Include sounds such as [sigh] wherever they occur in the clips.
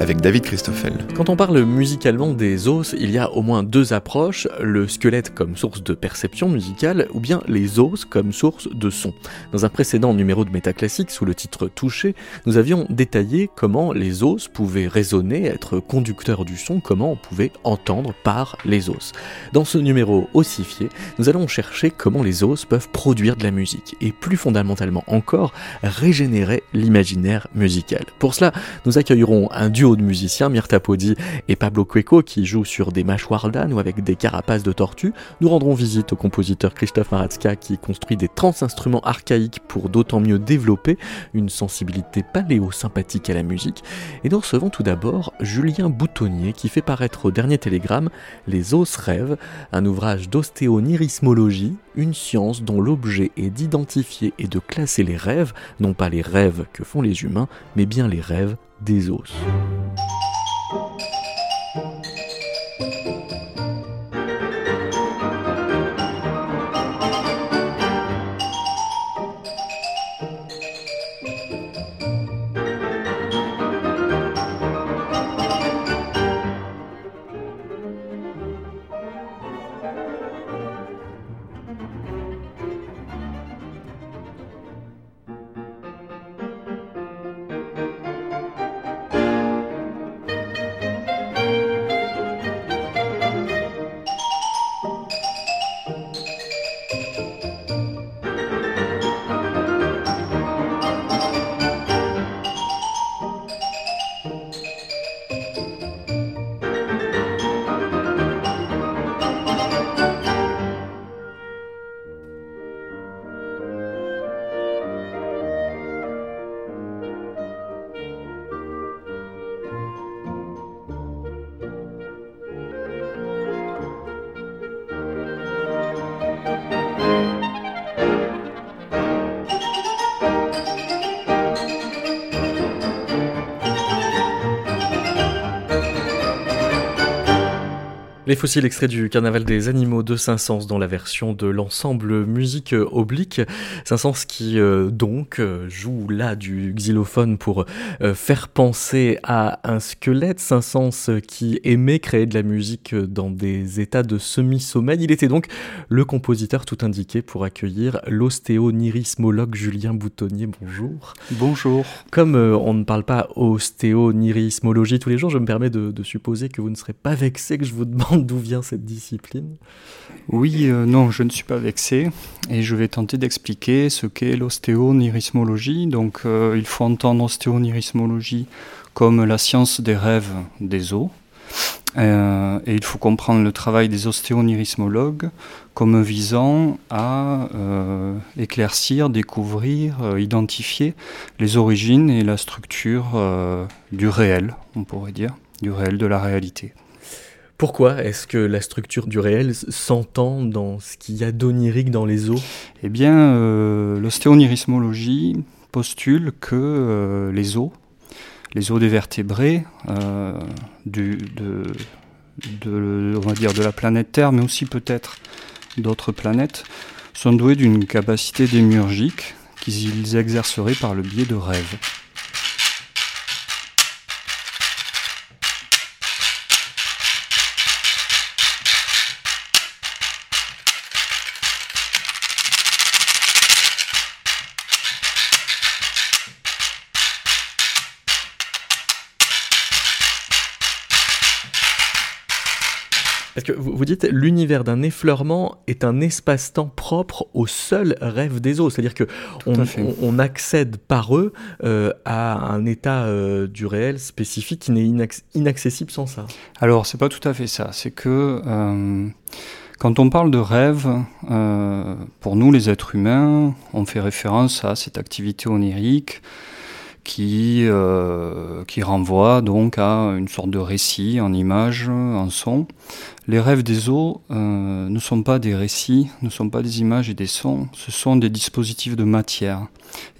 avec David Christoffel. Quand on parle musicalement des os, il y a au moins deux approches, le squelette comme source de perception musicale ou bien les os comme source de son. Dans un précédent numéro de Métaclassique sous le titre Touché, nous avions détaillé comment les os pouvaient résonner, être conducteurs du son, comment on pouvait entendre par les os. Dans ce numéro ossifié, nous allons chercher comment les os peuvent produire de la musique et plus fondamentalement encore régénérer l'imaginaire musical. Pour cela, nous accueillerons un duo de musiciens, Myrta Podi et Pablo Cueco, qui jouent sur des mâchoires d'âne ou avec des carapaces de tortue. Nous rendrons visite au compositeur Christophe Maratska, qui construit des trans-instruments archaïques pour d'autant mieux développer une sensibilité paléo-sympathique à la musique. Et nous recevons tout d'abord Julien Boutonnier, qui fait paraître au dernier télégramme Les os rêves, un ouvrage d'ostéonirismologie, une science dont l'objet est d'identifier et de classer les rêves, non pas les rêves que font les humains, mais bien les rêves des os. Les fossiles extraits du Carnaval des animaux de Saint-Saëns dans la version de l'ensemble musique oblique. Saint-Saëns qui euh, donc euh, joue là du xylophone pour euh, faire penser à un squelette. Saint-Saëns qui aimait créer de la musique dans des états de semi-sommeil. Il était donc le compositeur tout indiqué pour accueillir l'ostéonirismologue Julien Boutonnier. Bonjour. Bonjour. Comme on ne parle pas ostéonirismologie tous les jours, je me permets de, de supposer que vous ne serez pas vexé que je vous demande d'où vient cette discipline Oui, euh, non, je ne suis pas vexé et je vais tenter d'expliquer ce qu'est l'ostéonirismologie. Donc, euh, il faut entendre ostéonirismologie comme la science des rêves des os. Euh, et il faut comprendre le travail des ostéonirismologues comme visant à éclaircir, découvrir, identifier les origines et la structure du réel, on pourrait dire, du réel, de la réalité. Pourquoi est-ce que la structure du réel s'entend dans ce qu'il y a d'onirique dans les os Eh bien, euh, l'ostéonirismologie postule que euh, les os, les os des vertébrés euh, du, de, de la planète Terre, mais aussi peut-être d'autres planètes, sont doués d'une capacité démiurgique qu'ils exerceraient par le biais de rêves. Parce que vous, dites l'univers d'un effleurement est un espace-temps propre au seul rêve des eaux. C'est-à-dire que on, accède par eux euh, à un état euh, du réel spécifique qui n'est inaccessible sans ça. Alors c'est pas tout à fait ça. C'est que euh, quand on parle de rêve, pour nous les êtres humains, on fait référence à cette activité onirique qui, euh, qui renvoie donc à une sorte de récit en image, en son. Les rêves des eaux euh, ne sont pas des récits, ne sont pas des images et des sons, ce sont des dispositifs de matière.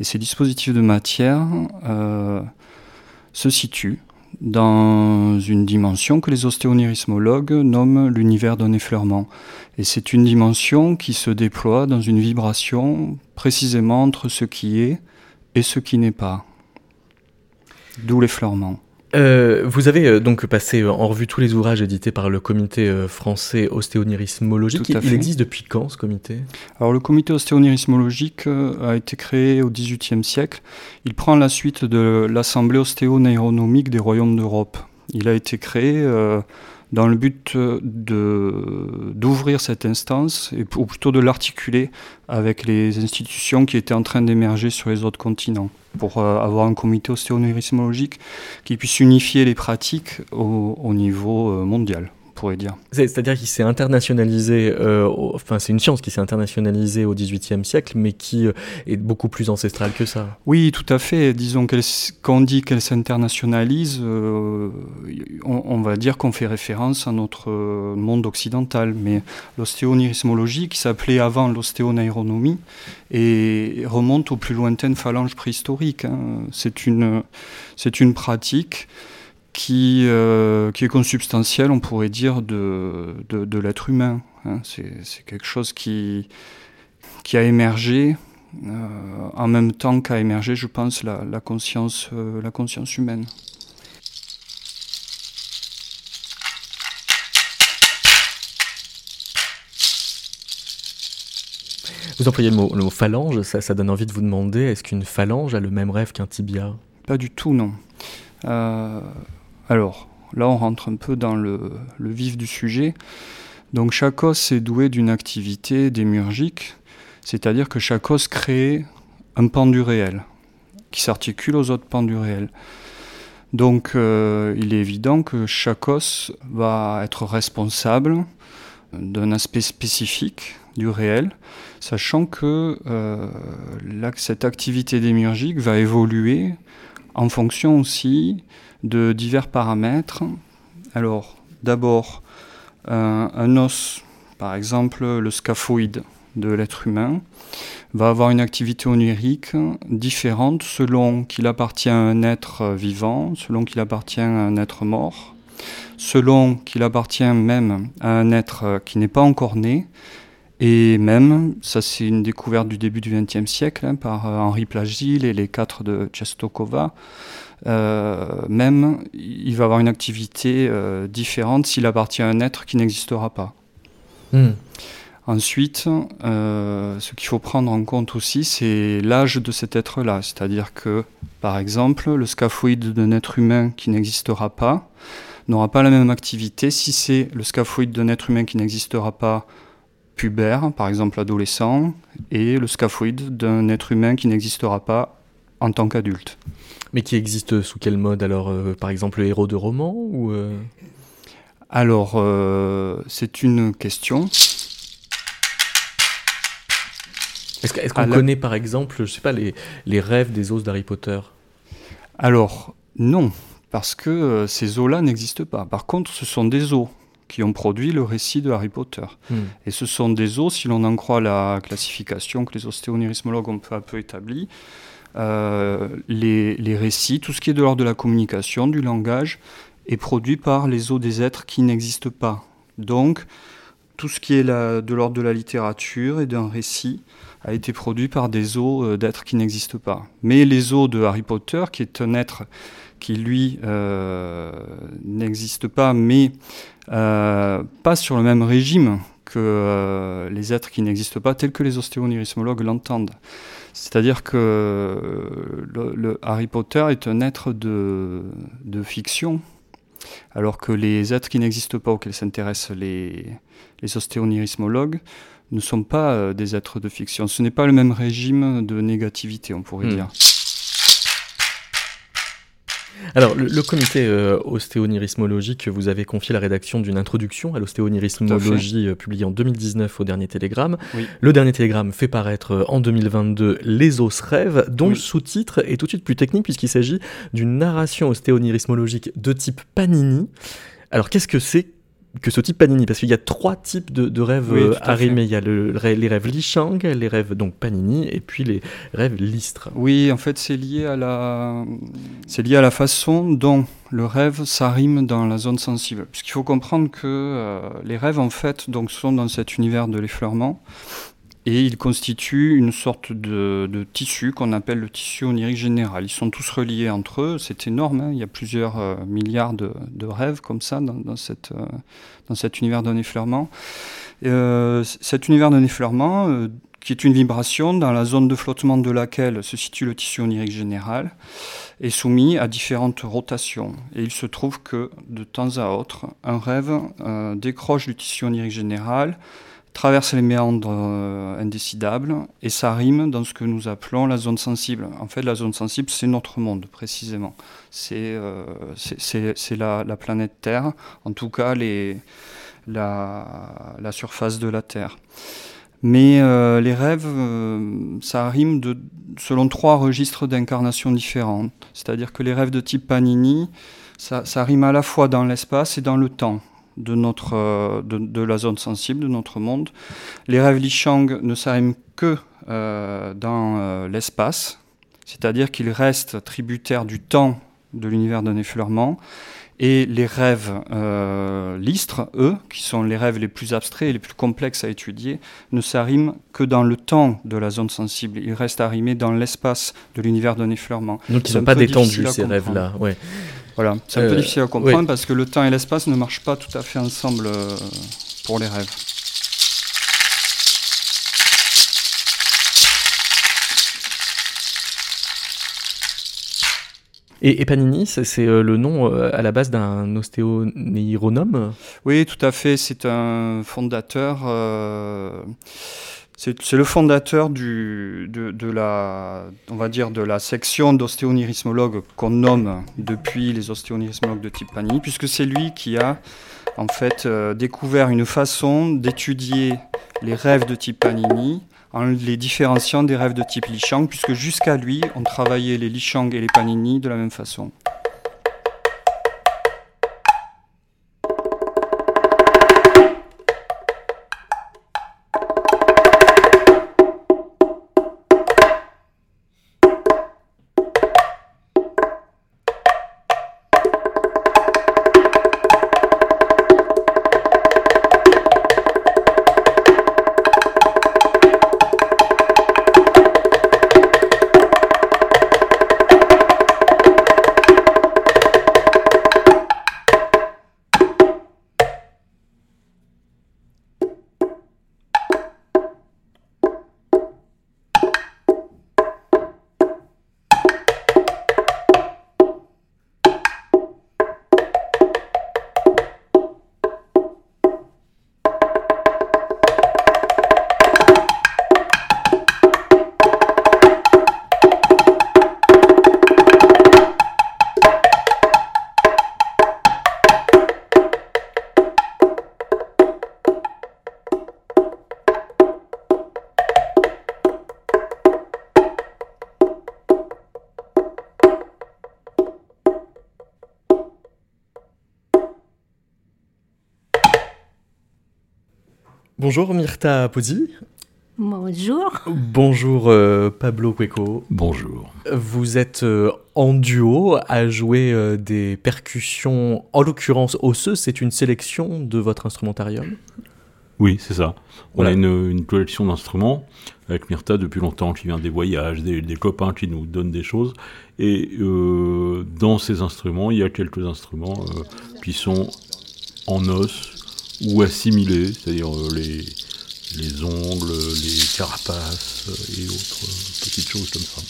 Et ces dispositifs de matière euh, se situent dans une dimension que les ostéonirismologues nomment l'univers d'un effleurement. Et c'est une dimension qui se déploie dans une vibration précisément entre ce qui est et ce qui n'est pas. D'où l'effleurement. Euh, vous avez euh, donc passé euh, en revue tous les ouvrages édités par le comité français ostéonirismologique. Il existe depuis quand ce comité? Alors le comité ostéonirismologique a été créé au XVIIIe siècle. Il prend la suite de l'Assemblée ostéoneuronomique des royaumes d'Europe. Il a été créé dans le but d'ouvrir cette instance, ou plutôt de l'articuler avec les institutions qui étaient en train d'émerger sur les autres continents, pour euh, avoir un comité ostéoneurismologique qui puisse unifier les pratiques au niveau euh, mondial pourrait dire. C'est-à-dire qu'il s'est internationalisé, euh, enfin c'est une science qui s'est internationalisée au XVIIIe siècle, mais qui euh, est beaucoup plus ancestrale que ça. Oui, tout à fait. Disons qu'on quand dit qu'elle s'internationalise, euh, on, va dire qu'on fait référence à notre monde occidental. Mais l'ostéonirismologie, qui s'appelait avant l'ostéonaironomie, et remonte aux plus lointaines phalanges préhistoriques. Hein. C'est une, c'est une pratique qui, euh, qui est consubstantiel, on pourrait dire, de, de, l'être humain. Hein. C'est quelque chose qui, qui a émergé euh, en même temps qu'a émergé, je pense, la, la conscience, euh, la conscience humaine. Vous employez le mot, le mot phalange, ça, ça, donne envie de vous demander, est-ce qu'une phalange a le même rêve qu'un tibia? Pas du tout, non. Alors, là, on rentre un peu dans le, vif du sujet. Donc, chaque os est doué d'une activité démurgique, c'est-à-dire que chaque os crée un pan du réel qui s'articule aux autres pans du réel. Donc, euh, il est évident que chaque os va être responsable d'un aspect spécifique du réel, sachant que euh, cette activité démurgique va évoluer en fonction aussi de divers paramètres. Alors, d'abord, un os, par exemple le scaphoïde de l'être humain, va avoir une activité onirique différente selon qu'il appartient à un être vivant, selon qu'il appartient à un être mort, selon qu'il appartient même à un être qui n'est pas encore né, et même, ça c'est une découverte du début du XXe siècle hein, par Henri Plagil et les quatre de Chestokova, euh, même il va avoir une activité euh, différente s'il appartient à un être qui n'existera pas. Hmm. Ensuite, euh, ce qu'il faut prendre en compte aussi, c'est l'âge de cet être-là. C'est-à-dire que, par exemple, le scaphoïde d'un être humain qui n'existera pas n'aura pas la même activité si c'est le scaphoïde d'un être humain qui n'existera pas pubère, par exemple adolescent, et le scaphoïde d'un être humain qui n'existera pas en tant qu'adulte. Mais qui existe sous quel mode alors euh, Par exemple, le héros de roman ou euh Alors, euh, c'est une question. Est-ce qu'on connaît par exemple, je sais pas, les, les rêves des os d'Harry Potter? Alors, non, parce que ces os-là n'existent pas. Par contre, ce sont des os qui ont produit le récit de Harry Potter. Hmm. Et ce sont des os, si l'on en croit la classification que les ostéonirismologues ont peu à peu établie, euh, les, récits, tout ce qui est de l'ordre de la communication, du langage, est produit par les os des êtres qui n'existent pas. Donc, tout ce qui est de l'ordre de la littérature et d'un récit a été produit par des os euh, d'êtres qui n'existent pas. Mais les os de Harry Potter, qui est un être qui, lui, euh, n'existe pas, mais pas sur le même régime que les êtres qui n'existent pas, tels que les ostéonirismologues l'entendent. C'est-à-dire que le, Harry Potter est un être de, fiction, alors que les êtres qui n'existent pas, auxquels s'intéressent les, les ostéonirismologues, ne sont pas euh, des êtres de fiction. Ce n'est pas le même régime de négativité, on pourrait hmm. dire. Alors, le, comité euh, ostéonirismologique vous avez confié la rédaction d'une introduction à l'ostéonirismologie euh, publiée en 2019 au dernier Télégramme. Le dernier Télégramme fait paraître euh, en 2022 Les os rêves, dont le sous-titre est tout de suite plus technique puisqu'il s'agit d'une narration ostéonirismologique de type Panini. Alors, qu'est-ce que c'est que ce type Panini Parce qu'il y a trois types de, rêves oui, Il y a le, les rêves Li Shang, les rêves donc Panini, et puis les rêves Listre. Oui, en fait, c'est lié à la, c'est lié à la façon dont le rêve s'arrime dans la zone sensible. Puisqu'il faut comprendre que euh, les rêves, en fait, donc, sont dans cet univers de l'effleurement et ils constituent une sorte de, tissu qu'on appelle le tissu onirique général. Ils sont tous reliés entre eux, c'est énorme, hein. il y a plusieurs euh, milliards de, rêves comme ça dans, euh, cet univers d'un effleurement. Euh, cet univers d'un effleurement, qui est une vibration dans la zone de flottement de laquelle se situe le tissu onirique général, est soumis à différentes rotations. Et il se trouve que de temps à autre, un rêve décroche du tissu onirique général, traverse les méandres euh, indécidables et ça rime dans ce que nous appelons la zone sensible. En fait, la zone sensible, c'est notre monde, précisément. C'est euh, la, la, planète Terre, en tout cas la, surface de la Terre. Mais euh, les rêves, ça rime selon trois registres d'incarnation différents. C'est-à-dire que les rêves de type Panini, ça, ça rime à la fois dans l'espace et dans le temps de, notre, euh, de, la zone sensible de notre monde. Les rêves Shang ne s'arriment que euh, dans euh, l'espace, c'est-à-dire qu'ils restent tributaires du temps de l'univers d'un effleurement. Et les rêves listres, eux, qui sont les rêves les plus abstraits et les plus complexes à étudier, ne s'arriment que dans le temps de la zone sensible. Ils restent arrimés dans l'espace de l'univers d'un effleurement. Donc ils ne sont pas détendus, ces rêves-là. Ouais. Voilà, c'est un peu euh, difficile à comprendre parce que le temps et l'espace ne marchent pas tout à fait ensemble euh, pour les rêves. Et, Panini, c'est euh, le nom à la base d'un ostéoneuronome Oui, tout à fait. C'est un fondateur. C'est le fondateur de, la, section d'ostéonirismologues qu'on nomme depuis les ostéonirismologues de type Panini, puisque c'est lui qui a en fait euh, découvert une façon d'étudier les rêves de type Panini en les différenciant des rêves de type Li Shang, puisque jusqu'à lui, on travaillait les Li Shang et les Panini de la même façon. Bonjour Myrta Pozzi. Bonjour. Bonjour euh, Pablo Cueco. Bonjour. Vous êtes euh, en duo à jouer euh, des percussions, en l'occurrence osseuses. C'est une sélection de votre instrumentarium? Oui, c'est ça. On a une, collection d'instruments avec Myrta depuis longtemps qui vient des voyages, des, des copains qui nous donnent des choses. Et dans ces instruments, il y a quelques instruments qui sont en os ou assimilés, c'est-à-dire euh, les, les ongles, les carapaces et autres petites choses comme ça.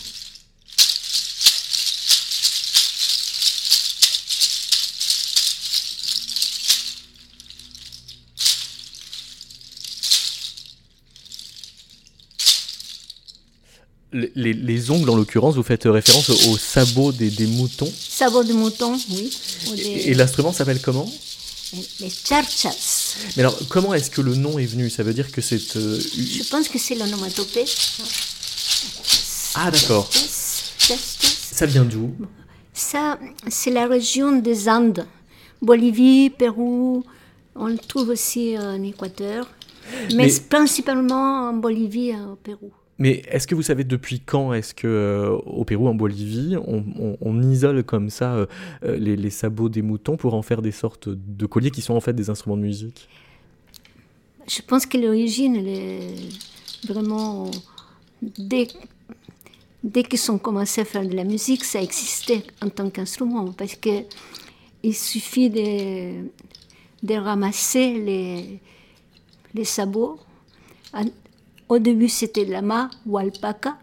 Les, les, ongles, en l'occurrence, vous faites référence aux sabots des, des moutons? Sabots de moutons, oui. Et, l'instrument s'appelle comment? Les charchas. Mais alors, comment est-ce que le nom est venu? Ça veut dire que c'est. Euh, Je pense que c'est l'onomatopée. Ah, d'accord. Ça vient d'où? Ça, c'est la région des Andes. Bolivie, Pérou, On le trouve aussi en Équateur, mais, principalement en Bolivie et au Pérou. Mais est-ce que vous savez depuis quand est-ce que euh, au Pérou, en Bolivie, on, isole comme ça euh, euh, les, sabots des moutons pour en faire des sortes de colliers qui sont en fait des instruments de musique? Je pense que l'origine est vraiment dès dès qu'ils ont commencé à faire de la musique, ça existait en tant qu'instrument parce que il suffit de, de ramasser les, les sabots au début, c'était lama ou alpaca,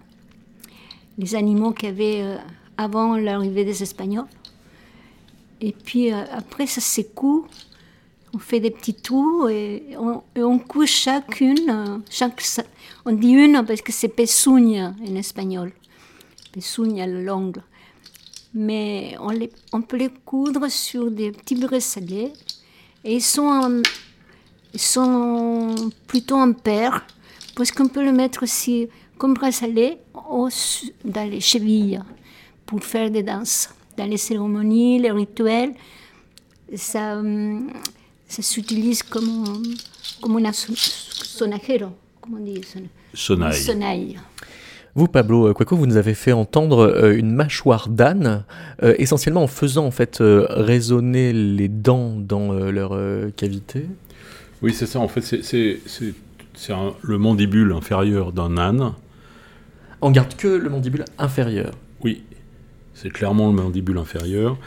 les animaux qu'il y avait euh, avant l'arrivée des Espagnols. Et puis euh, après, ça s'écoule. On fait des petits trous et on, et couche chacune. Euh, chaque, on dit une parce que c'est pezuña en espagnol. Pezuña, l'ongle. Mais on, on, peut les coudre sur des petits bracelets. Et ils sont, ils sont plutôt en paire parce qu'on peut le mettre aussi comme bracelet dans les chevilles pour faire des danses. Dans les cérémonies, les rituels, ça, hum, ça s'utilise comme, comme un sonajero, comme on dit. Sonaille. Vous, Pablo Quaco, vous nous avez fait entendre euh, une mâchoire d'âne, euh, essentiellement en faisant en fait euh, résonner les dents dans leur cavité. Oui, c'est ça. En fait, c'est c'est le mandibule inférieur d'un âne. On garde que le mandibule inférieur. Oui, c'est clairement le mandibule inférieur.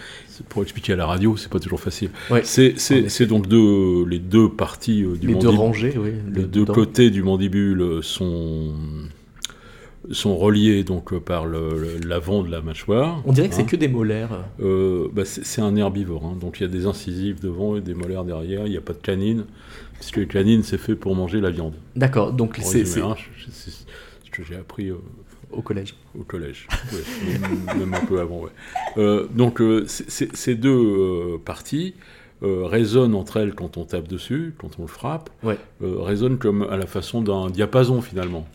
Pour expliquer à la radio, c'est pas toujours facile. c'est donc deux, les deux parties euh, du les mandibule. Deux rangées, oui, les deux côtés du mandibule sont sont reliés donc euh, par l'avant de la mâchoire. On dirait que c'est hein. que des molaires. Euh, bah, c'est un herbivore, hein. donc il y a des incisives devant et des molaires derrière. Il n'y a pas de canine, puisque les canines c'est fait pour manger la viande. D'accord, donc c'est ce que j'ai appris. Euh, au collège. Au collège, [laughs] même, un peu avant. Ouais. donc ces deux parties résonnent entre elles quand on tape dessus, quand on le frappe, ouais. résonnent comme à la façon d'un diapason finalement.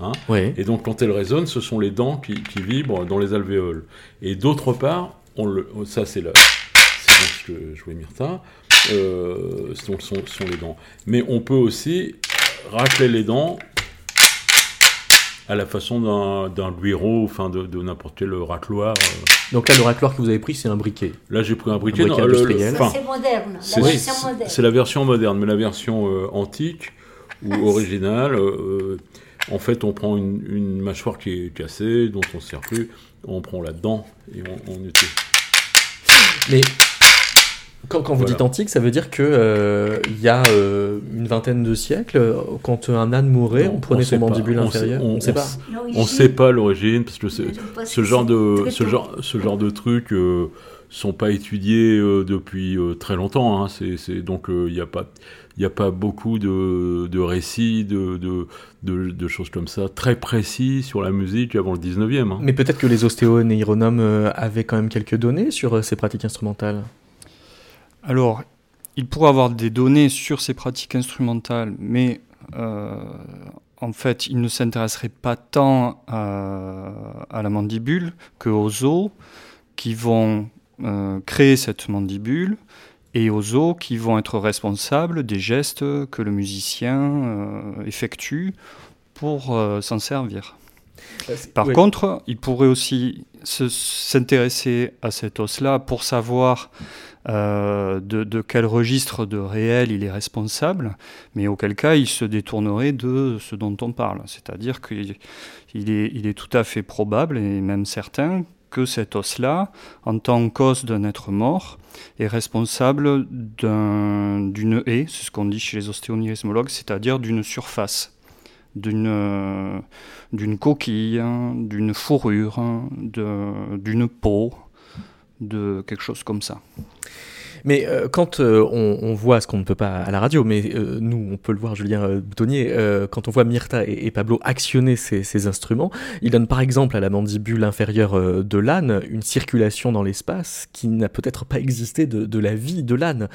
Hein? Et donc, quand elles résonnent, ce sont les dents qui, vibrent dans les alvéoles. Et d'autre part, on le, ça c'est là, c'est ce que jouait Myrta, euh, sont, sont, les dents. Mais on peut aussi racler les dents à la façon d'un bureau, enfin de, n'importe quel racloir. Euh. Donc là, le racloir que vous avez pris, c'est un briquet. Là, j'ai pris un briquet. industriel. c'est moderne. C'est la version moderne, mais la version euh, antique ou originale, en fait, on prend une, mâchoire qui est cassée, dont on ne sert plus, on prend là-dedans et on, utilise. Mais quand, vous dites antique, ça veut dire que euh, il y a euh, une vingtaine de siècles, quand un âne mourait, on prenait son mandibule inférieur. On ne sait pas. On ne sait pas l'origine parce que ce genre de ce genre ce genre de trucs euh, sont pas étudiés depuis très longtemps. Hein. C'est donc il n'y a pas il n'y a pas beaucoup de, récits, de, de, choses comme ça, très précis sur la musique avant le 19e. Hein. Mais peut-être que les ostéoneuronomes euh, avaient quand même quelques données sur euh, ces pratiques instrumentales Alors, il pourrait avoir des données sur ces pratiques instrumentales, mais euh, en fait, il ne s'intéresserait pas tant à, la mandibule qu'aux os qui vont créer cette mandibule et aux os qui vont être responsables des gestes que le musicien euh, effectue pour euh, s'en servir. Euh, Par contre, il pourrait aussi s'intéresser à cet os-là pour savoir de, quel registre de réel il est responsable, mais auquel cas il se détournerait de ce dont on parle. C'est-à-dire qu'il est, tout à fait probable, et même certain, que cet os-là, en tant qu'os d'un être mort, est responsable d'une haie, c'est ce qu'on dit chez les ostéonirismologues, c'est-à-dire d'une surface, d'une coquille, d'une fourrure, d'une peau, de quelque chose comme ça. Mais euh, quand euh, on, voit ce qu'on ne peut pas à la radio, mais euh, nous, on peut le voir, Julien Boutonnier, quand on voit Myrta et, Pablo actionner ces, instruments, ils donnent par exemple à la mandibule inférieure de l'âne une circulation dans l'espace qui n'a peut-être pas existé de, la vie de l'âne.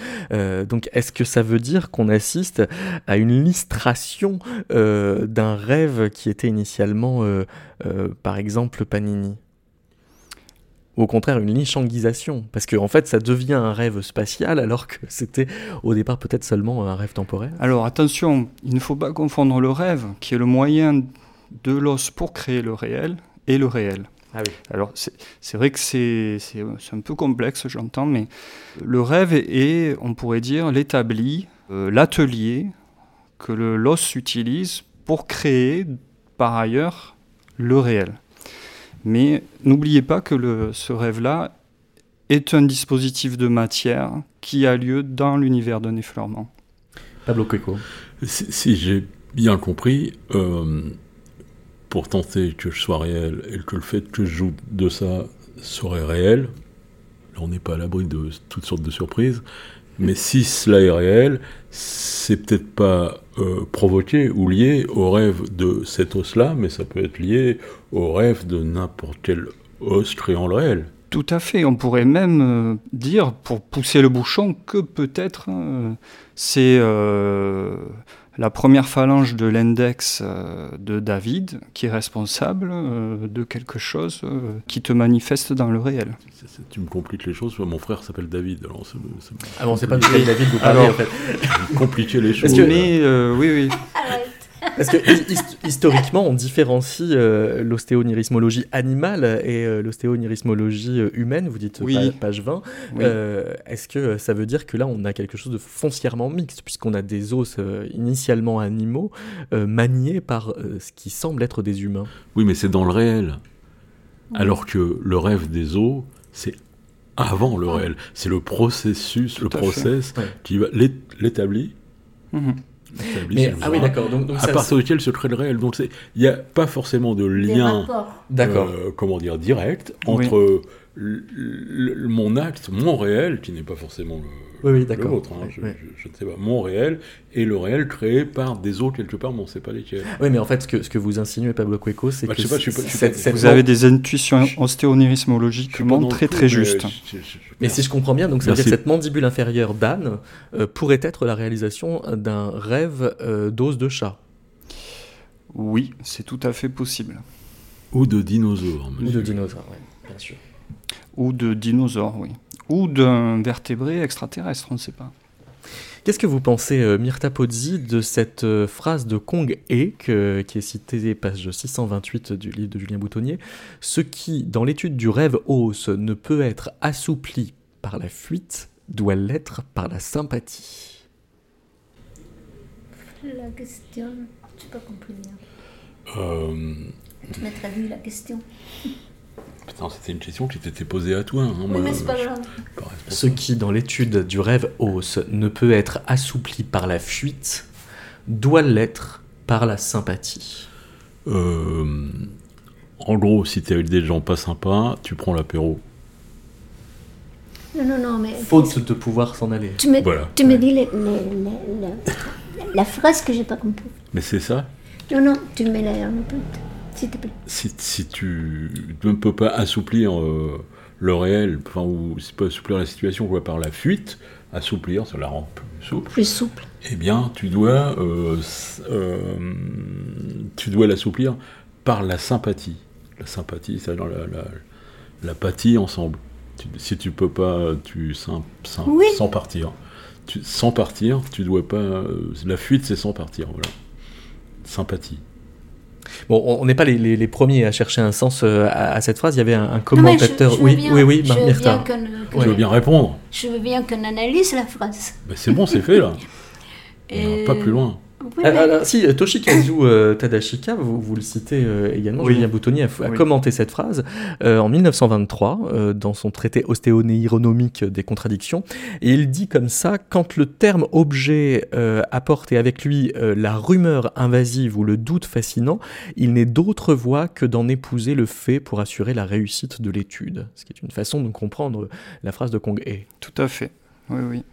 donc est-ce que ça veut dire qu'on assiste à une listration d'un rêve qui était initialement, par exemple, Panini? Ou au contraire une lichanguisation Parce qu'en en fait, ça devient un rêve spatial alors que c'était au départ peut-être seulement un rêve temporaire. Alors attention, il ne faut pas confondre le rêve, qui est le moyen de l'os pour créer le réel, et le réel. Ah oui. Alors c'est vrai que c'est un peu complexe, j'entends, mais le rêve est, on pourrait dire, l'établi, euh, l'atelier que l'os utilise pour créer par ailleurs le réel. Mais n'oubliez pas que le, ce rêve-là est un dispositif de matière qui a lieu dans l'univers d'un effleurement. Pablo Cueco. Si, j'ai bien compris, euh, pour tenter que je sois réel et que le fait que je joue de ça serait réel, on n'est pas à l'abri de toutes sortes de surprises, mais si cela est réel, c'est peut-être pas euh, provoqué ou lié au rêve de cet os-là, mais ça peut être lié au rêve de n'importe quel os créant le réel. Tout à fait. On pourrait même euh, dire, pour pousser le bouchon, que peut-être euh, c'est la première phalange de l'index euh, de David qui est responsable euh, de quelque chose euh, qui te manifeste dans le réel. tu me compliques les choses, mon frère s'appelle David. Alors ah bon, c'est pas David, vous parlez en fait. [laughs] Compliquer les choses. Mais oui, oui. [laughs] Parce que historiquement, on différencie euh, l'ostéonierismologie animale et euh, l'ostéonierismologie euh, humaine, vous dites page 20. Est-ce que ça veut dire que là, on a quelque chose de foncièrement mixte, puisqu'on a des os initialement animaux maniés par ce qui semble être des humains? Oui, mais c'est dans le réel. Alors que le rêve des os, c'est avant le ah. réel. C'est le processus, le process qui va l'établir. Ah oui, d'accord. Donc, à partir duquel se crée le réel. Donc il n'y a pas forcément de lien, euh, comment dire, direct entre mon acte, mon réel, qui n'est pas forcément le, oui, oui, l'autre, hein, je, ne sais pas, mon réel, et le réel créé par des autres quelque part, mais on ne sait pas lesquels. Oui, mais en fait, ce que, ce que vous insinuez, Pablo Cueco, c'est bah, que vous avez des intuitions ostéonirismologiquement très très justes. Mais si je comprends bien, donc ça veut dire que cette mandibule inférieure d'âne euh, pourrait être la réalisation d'un rêve euh, d'os de chat. Oui, c'est tout à fait possible. Ou de dinosaures. Ou de dinosaures, oui, bien sûr. Ou de dinosaures, oui. Ou d'un vertébré extraterrestre, on ne sait pas. Qu'est-ce que vous pensez, euh, Myrta Pozzi, de cette euh, phrase de Kong E, qui est citée page 628 du livre de Julien Boutonnier? Ce qui, dans l'étude du rêve os, ne peut être assoupli par la fuite, doit l'être par la sympathie. La question, je n'ai pas compris bien. Euh... Tu m'as traduit la question. C'était une question qui t'était posée à toi. Hein, oui, mais c'est pas grave. Ce qui, dans l'étude du rêve os, ne peut être assoupli par la fuite, doit l'être par la sympathie. Euh, en gros, si t'es avec des gens pas sympas, tu prends l'apéro. Non, non, non, mais. Faute de pouvoir s'en aller. Tu me, tu me dis la phrase que j'ai pas compris. Mais c'est ça? Non, non, tu me si, tu ne peux pas assouplir euh, le réel, enfin, ou si tu peux assouplir la situation quoi, par la fuite, assouplir, ça la rend plus souple. Plus souple. Eh bien, tu dois, euh, euh, tu dois l'assouplir par la sympathie. La sympathie, c'est dans la, la, ensemble. si tu peux pas, tu sans, sans, partir. Tu, sans partir, tu dois pas. la fuite, c'est sans partir, voilà. Sympathie. Bon, on n'est pas les, premiers à chercher un sens euh, à, cette phrase. Il y avait un, commentateur. oui, oui, oui, je veux bien répondre. Je veux bien qu'on analyse la phrase. c'est bon, c'est fait là. [laughs] pas plus loin. Ah, ah, si, Toshikazu euh, Tadashika, vous, vous, le citez euh, également, Julien Boutoni a, commenté cette phrase euh, en 1923 dans son traité ostéonéironomique des contradictions. Et il dit comme ça, quand le terme objet apporte avec lui la rumeur invasive ou le doute fascinant, il n'est d'autre voie que d'en épouser le fait pour assurer la réussite de l'étude. Ce qui est une façon de comprendre la phrase de Kong E. Tout à fait, oui, oui.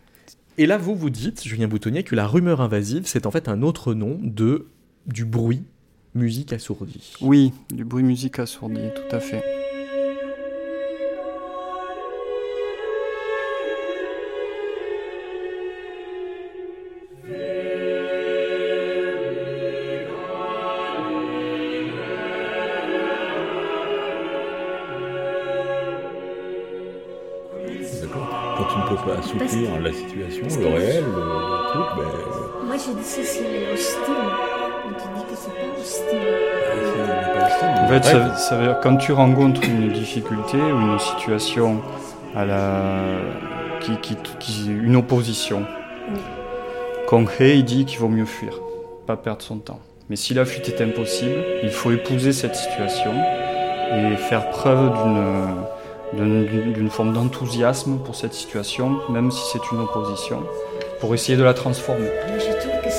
Et là, vous vous dites, Julien Boutonnier, que la rumeur invasive, c'est en fait un autre nom de du bruit musique assourdie. Oui, du bruit musique assourdie, tout à fait. Assouplir la situation, le réel, le, truc, ben... Moi je dis si c'est hostile, mais tu dis que c'est pas hostile. En fait, ça, ça veut dire quand tu rencontres une difficulté ou une situation à la... qui, qui, qui une opposition, oui. il dit qu'il vaut mieux fuir, pas perdre son temps. Mais si la fuite est impossible, il faut épouser cette situation et faire preuve d'une forme d'enthousiasme pour cette situation, même si c'est une opposition, pour essayer de la transformer. Je trouve que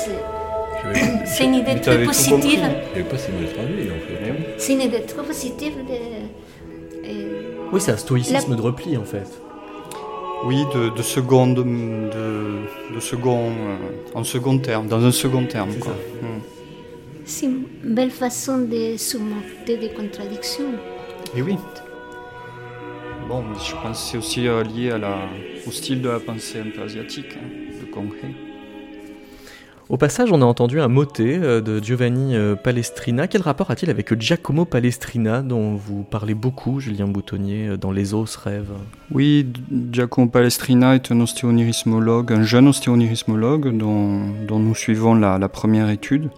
c'est une idée très positive. pas si mal traduit en fait. C'est une idée très positive de... Oui, c'est un stoïcisme de repli en fait. Oui, de, de second, de, de, second, euh, en second terme, dans un second terme. C'est une belle façon de surmonter des contradictions. Et oui. Bon, je pense que c'est aussi euh, lié à la, au style de la pensée un peu asiatique, hein, le concret. Au passage, on a entendu un motet euh, de Giovanni euh, Palestrina. Quel rapport a-t-il avec Giacomo Palestrina, dont vous parlez beaucoup, Julien Boutonnier, dans Les os rêves? Oui, Giacomo Palestrina est un ostéonirismologue, un jeune ostéonirismologue dont, dont nous suivons la, la première étude.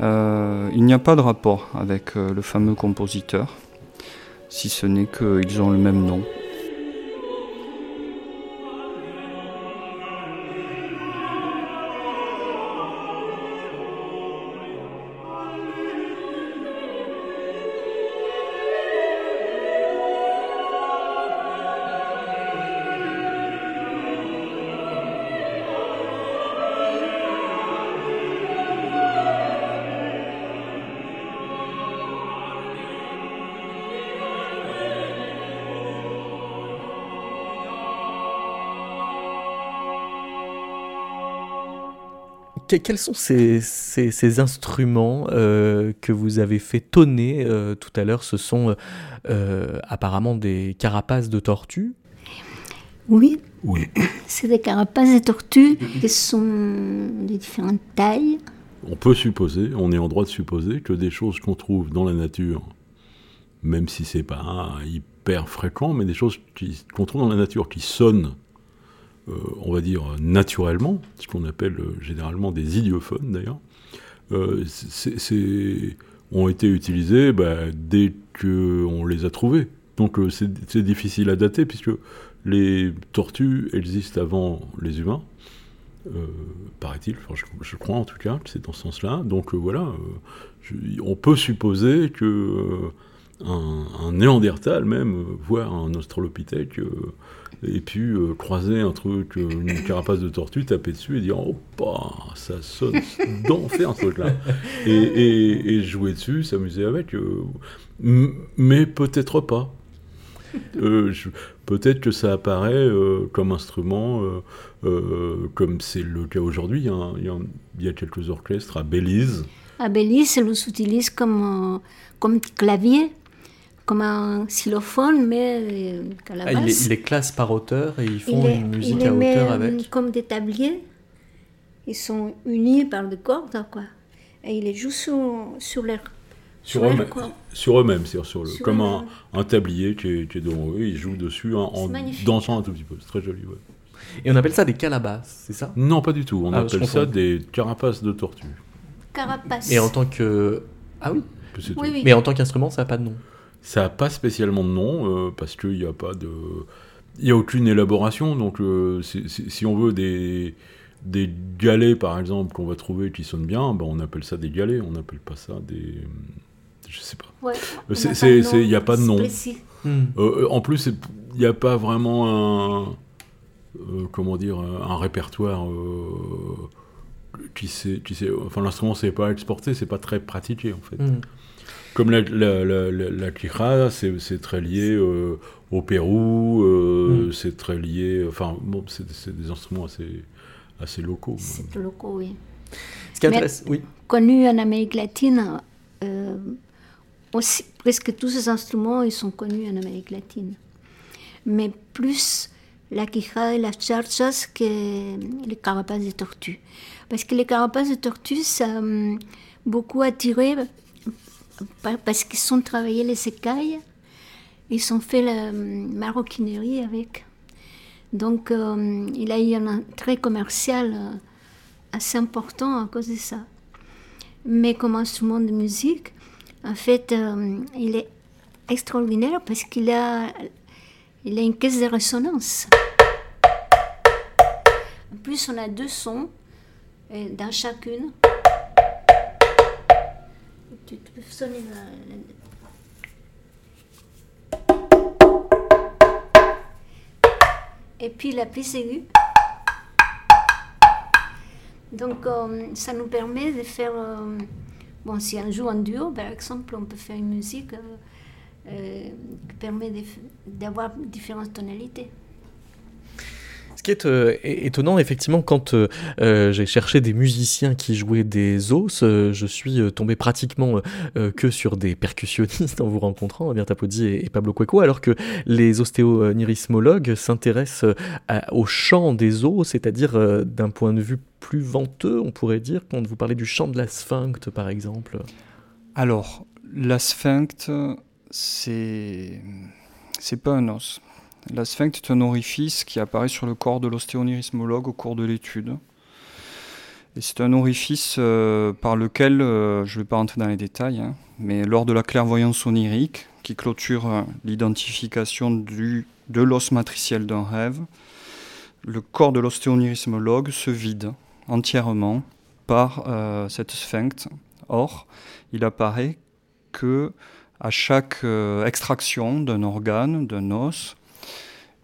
Euh, il n'y a pas de rapport avec le fameux compositeur, si ce n'est qu'ils ont le même nom. Quels sont ces, instruments euh, que vous avez fait tonner euh, tout à l'heure? Ce sont euh, apparemment des carapaces de tortues Oui. Oui. C'est des carapaces de tortues qui sont de différentes tailles. On peut supposer, on est en droit de supposer que des choses qu'on trouve dans la nature, même si c'est pas hyper fréquent, mais des choses qu'on trouve dans la nature qui sonnent euh, on va dire, naturellement, ce qu'on appelle euh, généralement des idiophones d'ailleurs, euh, ont été utilisés bah, dès qu'on les a trouvés. Donc c'est difficile à dater puisque les tortues existent avant les humains, paraît-il, je, crois en tout cas, c'est dans ce sens-là. Donc voilà, on peut supposer que un, néandertal même, voire un australopithèque, et puis euh, croiser un truc, euh, une carapace de tortue, taper dessus et dire oh bah, ça sonne [laughs] d'enfer ce truc-là. Et, et, jouer dessus, s'amuser avec. Euh, mais peut-être pas. peut-être que ça apparaît comme instrument, comme c'est le cas aujourd'hui. Hein. Il, y a quelques orchestres à Belize. À Belize, on l'utilise comme, comme clavier comme un xylophone, mais euh, à la ah, il, les, classe par auteur et ils font une musique à hauteur euh, avec. Comme des tabliers. Ils sont unis par des cordes, quoi. Et ils les jouent sur, sur leur. Sur, eux-mêmes, sur eux-mêmes, sur, sur le, comme un, un, tablier qui est, qui est, devant eux, ils jouent dessus en, en dansant un tout petit peu. C'est très joli, ouais. Et on appelle ça des calabasses, c'est ça? Non, pas du tout. On ah, appelle ça des carapaces de tortue. Carapaces. Et en tant que. Ah oui, oui, oui. Mais en tant qu'instrument, ça n'a pas de nom ça n'a pas spécialement de nom, euh, parce qu'il n'y a pas de... Il n'y a aucune élaboration, donc euh, si on veut des, des galets, par exemple, qu'on va trouver qui sonnent bien, ben on appelle ça des galets, on n'appelle pas ça des... Je sais pas. Il n'y a pas de nom. Hmm. Euh, en plus, il n'y a pas vraiment un... comment dire Un répertoire qui sait... Qui sait enfin, l'instrument, c'est pas exporté, c'est pas très pratiqué, en fait. Hmm. Comme la, la, la, c'est très lié euh, au Pérou, euh, mm. c'est très lié. Enfin, bon, c'est des instruments assez, assez locaux. C'est locaux, oui. Ce qui intéresse, oui. Connu en Amérique latine, euh, aussi, presque tous ces instruments, ils sont connus en Amérique latine. Mais plus la quijada et la charchas que les carapaces de tortue. Parce que les carapaces de tortue, ça a beaucoup attiré parce qu'ils sont travaillés les écailles, ils ont fait la maroquinerie avec. Donc, il a eu un trait commercial assez important à cause de ça. Mais comme instrument de musique, en fait, il est extraordinaire parce qu'il a, il a une caisse de résonance. En plus, on a deux sons dans chacune. Tu peux sonner Et puis la prise aiguë. Donc, euh, ça nous permet de faire. Euh, bon, si on joue en duo, par exemple, on peut faire une musique euh, qui permet d'avoir différentes tonalités. Ce qui est euh, étonnant, effectivement, quand euh, euh, j'ai cherché des musiciens qui jouaient des os, je suis tombé pratiquement que sur des percussionnistes en vous rencontrant, Bertha Podi et, Pablo Cueco, alors que les ostéonirismologues s'intéressent au chant des os, c'est-à-dire d'un point de vue plus venteux, on pourrait dire, quand vous parlez du chant de la sphincte, par exemple. Alors, la sphincte, c'est c'est pas un os. La sphincte est un orifice qui apparaît sur le corps de l'ostéonirismologue au cours de l'étude. Et c'est un orifice euh, par lequel, euh, je ne vais pas rentrer dans les détails, hein, mais lors de la clairvoyance onirique, qui clôture euh, l'identification de l'os matriciel d'un rêve, le corps de l'ostéonirismologue se vide entièrement par cette sphincte. Or, il apparaît que à chaque extraction d'un organe, d'un os,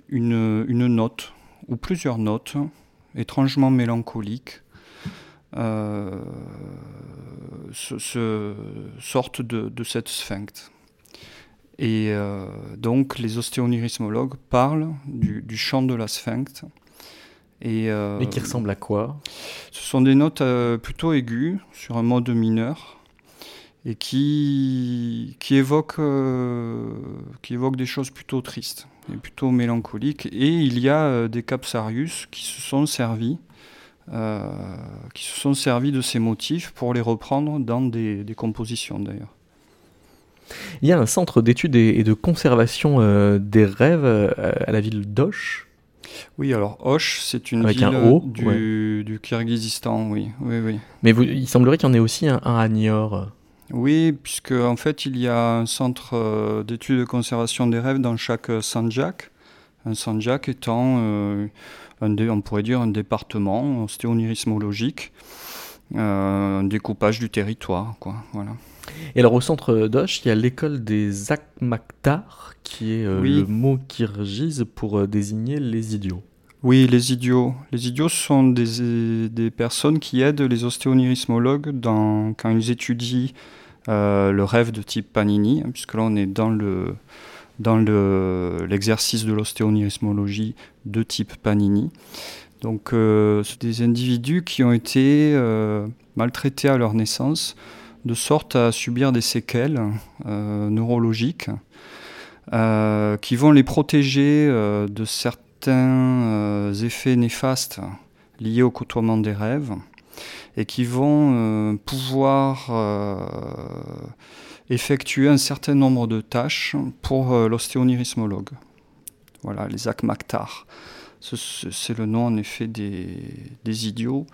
une, note ou plusieurs notes étrangement mélancoliques euh, sortent de, cette sphincte. Et euh, donc les ostéonirismologues parlent du, chant de la sphincte. Et, euh, Mais qui ressemble à quoi? Ce sont des notes plutôt aiguës sur un mode mineur et qui, qui, évoquent, qui évoquent des choses plutôt tristes plutôt mélancolique. Et il y a euh, des Capsarius qui se sont servis, euh, qui se sont servis de ces motifs pour les reprendre dans des, compositions d'ailleurs. Il y a un centre d'études et de conservation euh, des rêves à la ville d'Osh. Oui, alors Osh, c'est une ville du, du Kyrgyzstan, oui. oui, oui. Mais vous, il semblerait qu'il y en ait aussi un, un à Niort. Oui, puisque en fait il y a un centre euh, d'études de conservation des rêves dans chaque euh, sanjak. Un sanjak étant, euh, un on pourrait dire, un département ostéonirismologique, un découpage du territoire, quoi. Voilà. Et alors au centre d'Osh, il y a l'école des Akmaktar, qui est le mot kirghiz pour désigner les idiots. Oui, les idiots. Les idiots sont des, des personnes qui aident les ostéonirismologues dans, quand ils étudient le rêve de type Panini, hein, puisque là on est dans le dans l'exercice de l'ostéonirismologie de type Panini. Donc, euh, des individus qui ont été euh, maltraités à leur naissance, de sorte à subir des séquelles neurologiques qui vont les protéger de certains effets néfastes liés au côtoiement des rêves et qui vont euh, pouvoir euh, effectuer un certain nombre de tâches pour euh, l'ostéonirismologue. Voilà, les akmaktar. C'est le nom en effet des, idiots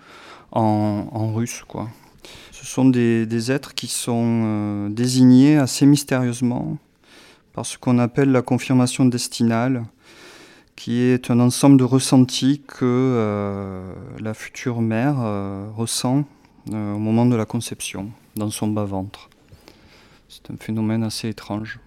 en, russe. Ce sont des, êtres qui sont désignés assez mystérieusement par ce qu'on appelle la confirmation destinale, qui est un ensemble de ressentis que euh, la future mère euh, ressent euh, au moment de la conception, dans son bas-ventre. C'est un phénomène assez étrange.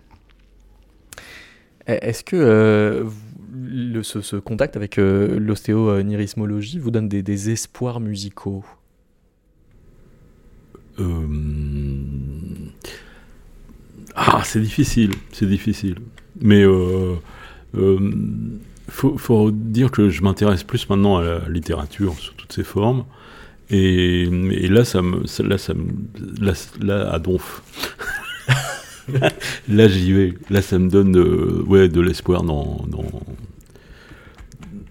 Est-ce que le, ce, contact avec l'ostéonirismologie vous donne des, espoirs musicaux? Ah, c'est difficile, c'est difficile. Mais faut, faut dire que je m'intéresse plus maintenant à la littérature sous toutes ses formes. Et, là, ça me, là, ça me, là, à Donf. [laughs] là, j'y vais. Là, ça me donne de, ouais, de l'espoir dans, dans,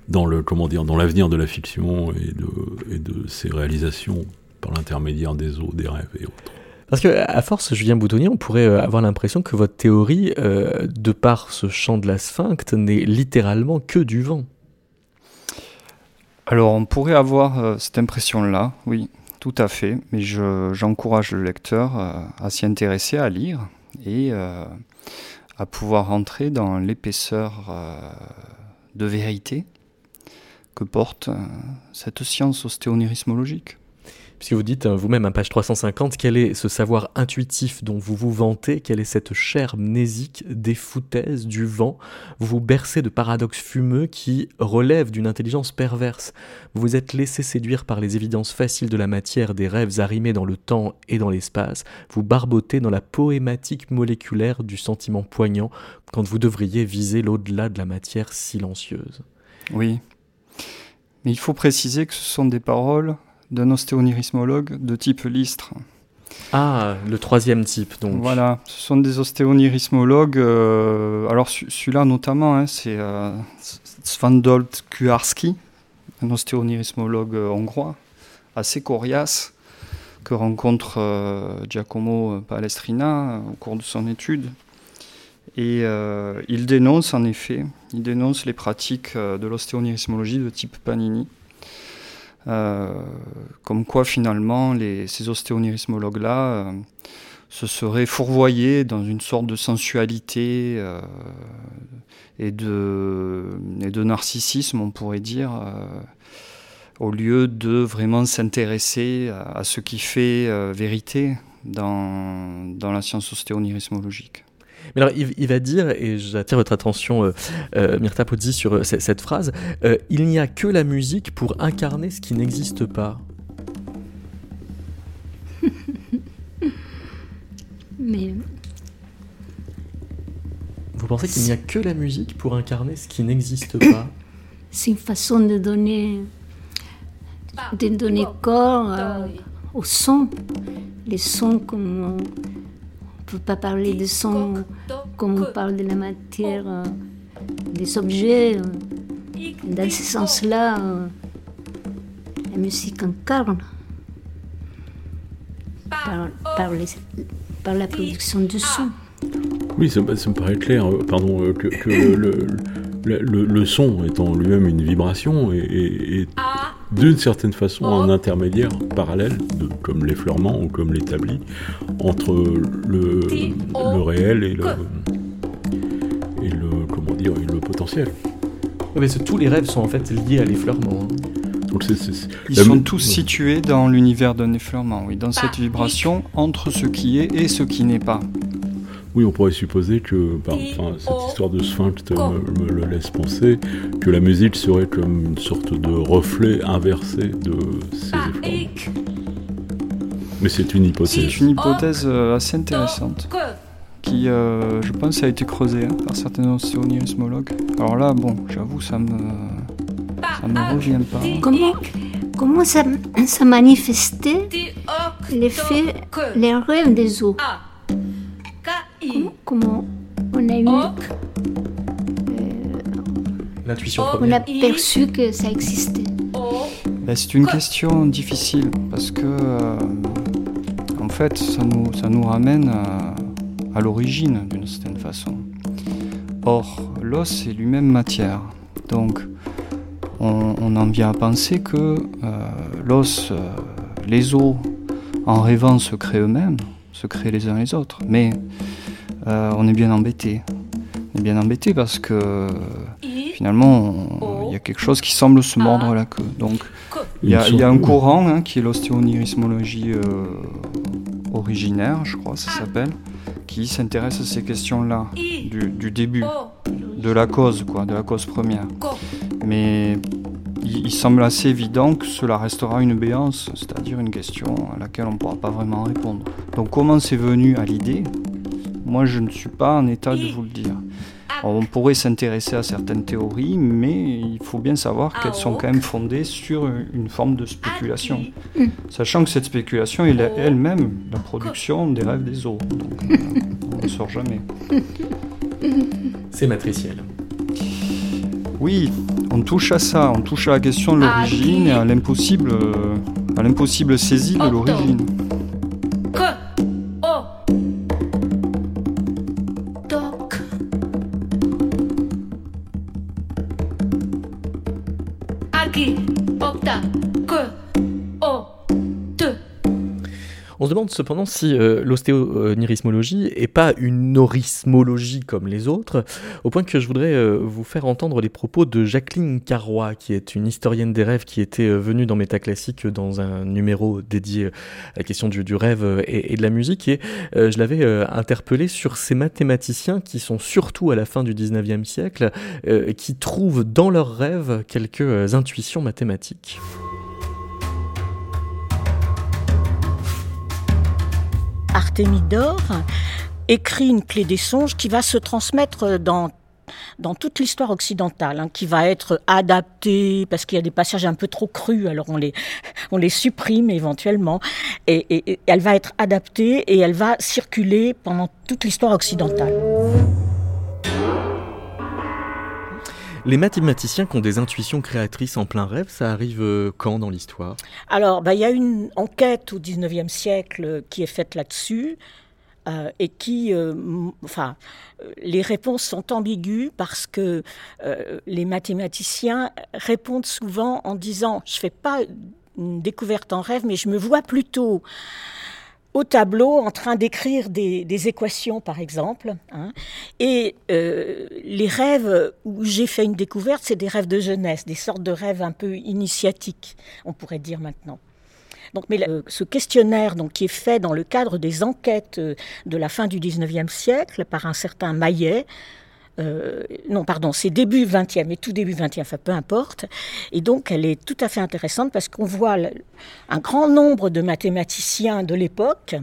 dans le, comment dire, dans l'avenir de la fiction et de, et de ses réalisations par l'intermédiaire des eaux, des rêves et autres. Parce que à force, Julien Boutonnier, on pourrait euh, avoir l'impression que votre théorie, euh, de par ce champ de la sphincte, n'est littéralement que du vent. Alors on pourrait avoir cette impression-là, oui, tout à fait, mais j'encourage le lecteur à s'y intéresser, à lire et à pouvoir rentrer dans l'épaisseur de vérité que porte cette science ostéonirismologique. Puisque vous dites euh, vous-même à page 350, quel est ce savoir intuitif dont vous vous vantez, quelle est cette chair mnésique des foutaises, du vent, vous vous bercez de paradoxes fumeux qui relèvent d'une intelligence perverse. Vous vous êtes laissé séduire par les évidences faciles de la matière, des rêves arrimés dans le temps et dans l'espace, vous barbotez dans la poématique moléculaire du sentiment poignant quand vous devriez viser l'au-delà de la matière silencieuse. Oui, mais il faut préciser que ce sont des paroles d'un ostéonirismologue de type Listre. Ah, le troisième type, donc. Voilà, ce sont des ostéonirismologues. Euh, alors, celui-là notamment, hein, c'est euh, Svandolt Kuarski, un ostéonirismologue euh, hongrois, assez coriace, que rencontre Giacomo Palestrina au cours de son étude. Et il dénonce, en effet, il dénonce les pratiques de l'ostéonirismologie de type Panini euh, comme quoi finalement ces ostéonirismologues-là euh, se seraient fourvoyés dans une sorte de sensualité euh, et, de, et de narcissisme, on pourrait dire, au lieu de vraiment s'intéresser à, ce qui fait vérité dans, dans la science ostéonirismologique. Mais alors, il, va dire, et j'attire votre attention, euh, euh Myrta Pozzi, sur euh, cette phrase euh, Il n'y a que la musique pour incarner ce qui n'existe pas. [laughs] Mais. Vous pensez qu'il n'y a que la musique pour incarner ce qui n'existe pas? [coughs] C'est une façon de donner, de donner corps au son. Les sons comme peut pas parler de son comme on parle de la matière, euh, des objets. Euh. Dans ce sens-là, euh, la musique incarne par, par, la production du son. Oui, ça, me paraît clair, pardon, que, le, le, son étant lui-même une vibration et, d'une certaine façon un intermédiaire parallèle, de, comme l'effleurement ou comme l'établi, entre le, le, réel et le, et le, comment dire, le potentiel. mais tous les rêves sont en fait liés à l'effleurement. Hein. Ils sont tous situés dans l'univers d'un effleurement, oui, dans cette vibration entre ce qui est et ce qui n'est pas. Oui, on pourrait supposer que, cette histoire de sphinx me, le laisse penser, que la musique serait comme une sorte de reflet inversé de ces effleurements. Mais c'est une hypothèse. C'est une hypothèse euh, assez intéressante qui, euh, je pense, a été creusée hein, par certains ostéonirismologues. Alors là, bon, j'avoue, ça me, ça me revient pas. Comment, comment ça, ça manifestait l'effet, les rêves des eaux a eu. Euh, L'intuition On a perçu que ça existait. Ben, c'est une question difficile parce que, euh, en fait, ça nous, ça nous ramène à, l'origine d'une certaine façon. Or, l'os est lui-même matière. Donc, on, en vient à penser que euh, l'os, les os, en rêvant, se créent eux-mêmes, se créent les uns les autres. Mais euh, on est bien embêté. On est bien embêté parce que finalement, il y a quelque chose qui semble se mordre la queue. Donc, il y, a un courant hein, qui est l'ostéonirismologie euh, originaire, je crois, ça s'appelle, qui s'intéresse à ces questions-là, du, début, de la cause, quoi, de la cause première. Mais il, semble assez évident que cela restera une béance, c'est-à-dire une question à laquelle on ne pourra pas vraiment répondre. Donc comment c'est venu à l'idée? Moi, je ne suis pas en état de vous le dire. on pourrait s'intéresser à certaines théories, mais il faut bien savoir qu'elles sont quand même fondées sur une forme de spéculation. Sachant que cette spéculation est elle-même la production des rêves des eaux. Donc, [laughs] on ne sort jamais. C'est matriciel. Oui, on touche à ça, on touche à la question de l'origine et à l'impossible, euh, à l'impossible saisie de l'origine. Se demande cependant si euh, l'ostéonirismologie est pas une norismologie comme les autres, au point que je voudrais euh, vous faire entendre les propos de Jacqueline Carroy, qui est une historienne des rêves qui était euh, venue dans Métaclassique dans un numéro dédié à la question du, rêve et, de la musique, et je l'avais interpellée sur ces mathématiciens qui sont surtout à la fin du 19e siècle, qui trouvent dans leurs rêves quelques intuitions mathématiques. Artémidore écrit une clé des songes qui va se transmettre dans dans toute l'histoire occidentale, hein, qui va être adaptée parce qu'il y a des passages un peu trop crus, alors on les, [laughs] on les supprime éventuellement, et elle va être adaptée et elle va circuler pendant toute l'histoire occidentale. Les mathématiciens qui ont des intuitions créatrices en plein rêve, ça arrive euh, quand dans l'histoire? Alors, bah, il y a une enquête au 19e siècle qui est faite là-dessus. Euh, et qui, euh, enfin, les réponses sont ambiguës parce que les mathématiciens répondent souvent en disant je fais pas une découverte en rêve, mais je me vois plutôt au tableau en train d'écrire des, équations, par exemple. Hein. Et euh, les rêves où j'ai fait une découverte, c'est des rêves de jeunesse, des sortes de rêves un peu initiatiques, on pourrait dire maintenant. Donc, mais ce questionnaire donc, qui est fait dans le cadre des enquêtes euh, de la fin du 19e siècle par un certain Maillet, euh, non, pardon, c'est début 20e et tout début 20e, enfin peu importe. Et donc, elle est tout à fait intéressante parce qu'on voit un grand nombre de mathématiciens de l'époque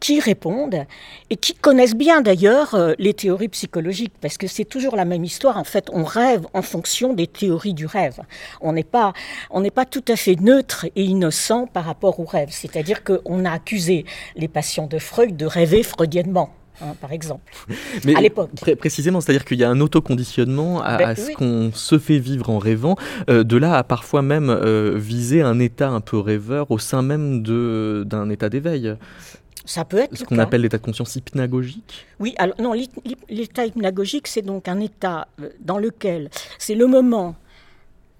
qui répondent et qui connaissent bien d'ailleurs euh, les théories psychologiques, parce que c'est toujours la même histoire. En fait, on rêve en fonction des théories du rêve. On n'est pas, on n'est pas tout à fait neutre et innocent par rapport au rêve. C'est-à-dire qu'on a accusé les patients de Freud de rêver freudiennement. Hein, par exemple, [laughs] Mais à l'époque. précisément, c'est-à-dire qu'il y a un autoconditionnement à, ben ce qu'on se fait vivre en rêvant, euh, de là à parfois même euh, viser un état un peu rêveur au sein même d'un état d'éveil. Ça peut être ce qu'on appelle l'état de conscience hypnagogique. Oui, alors non, l'état hypnagogique, c'est donc un état euh, dans lequel c'est le moment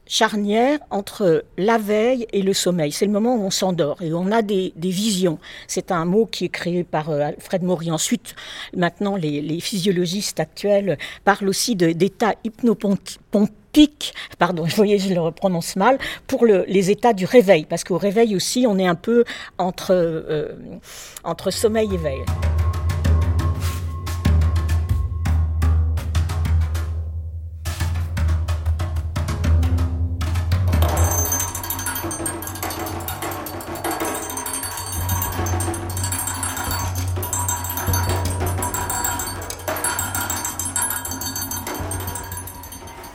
charnière entre la veille et le sommeil. C'est le moment où on s'endort et on a des, visions. C'est un mot qui est créé par euh, Alfred Maury. Ensuite, maintenant, les, physiologistes actuels parlent aussi d'état hypnopompique, pardon, [laughs] je voyais, je le prononce mal, pour les états du réveil, parce qu'au réveil aussi, on est un peu entre, euh, entre sommeil et veille.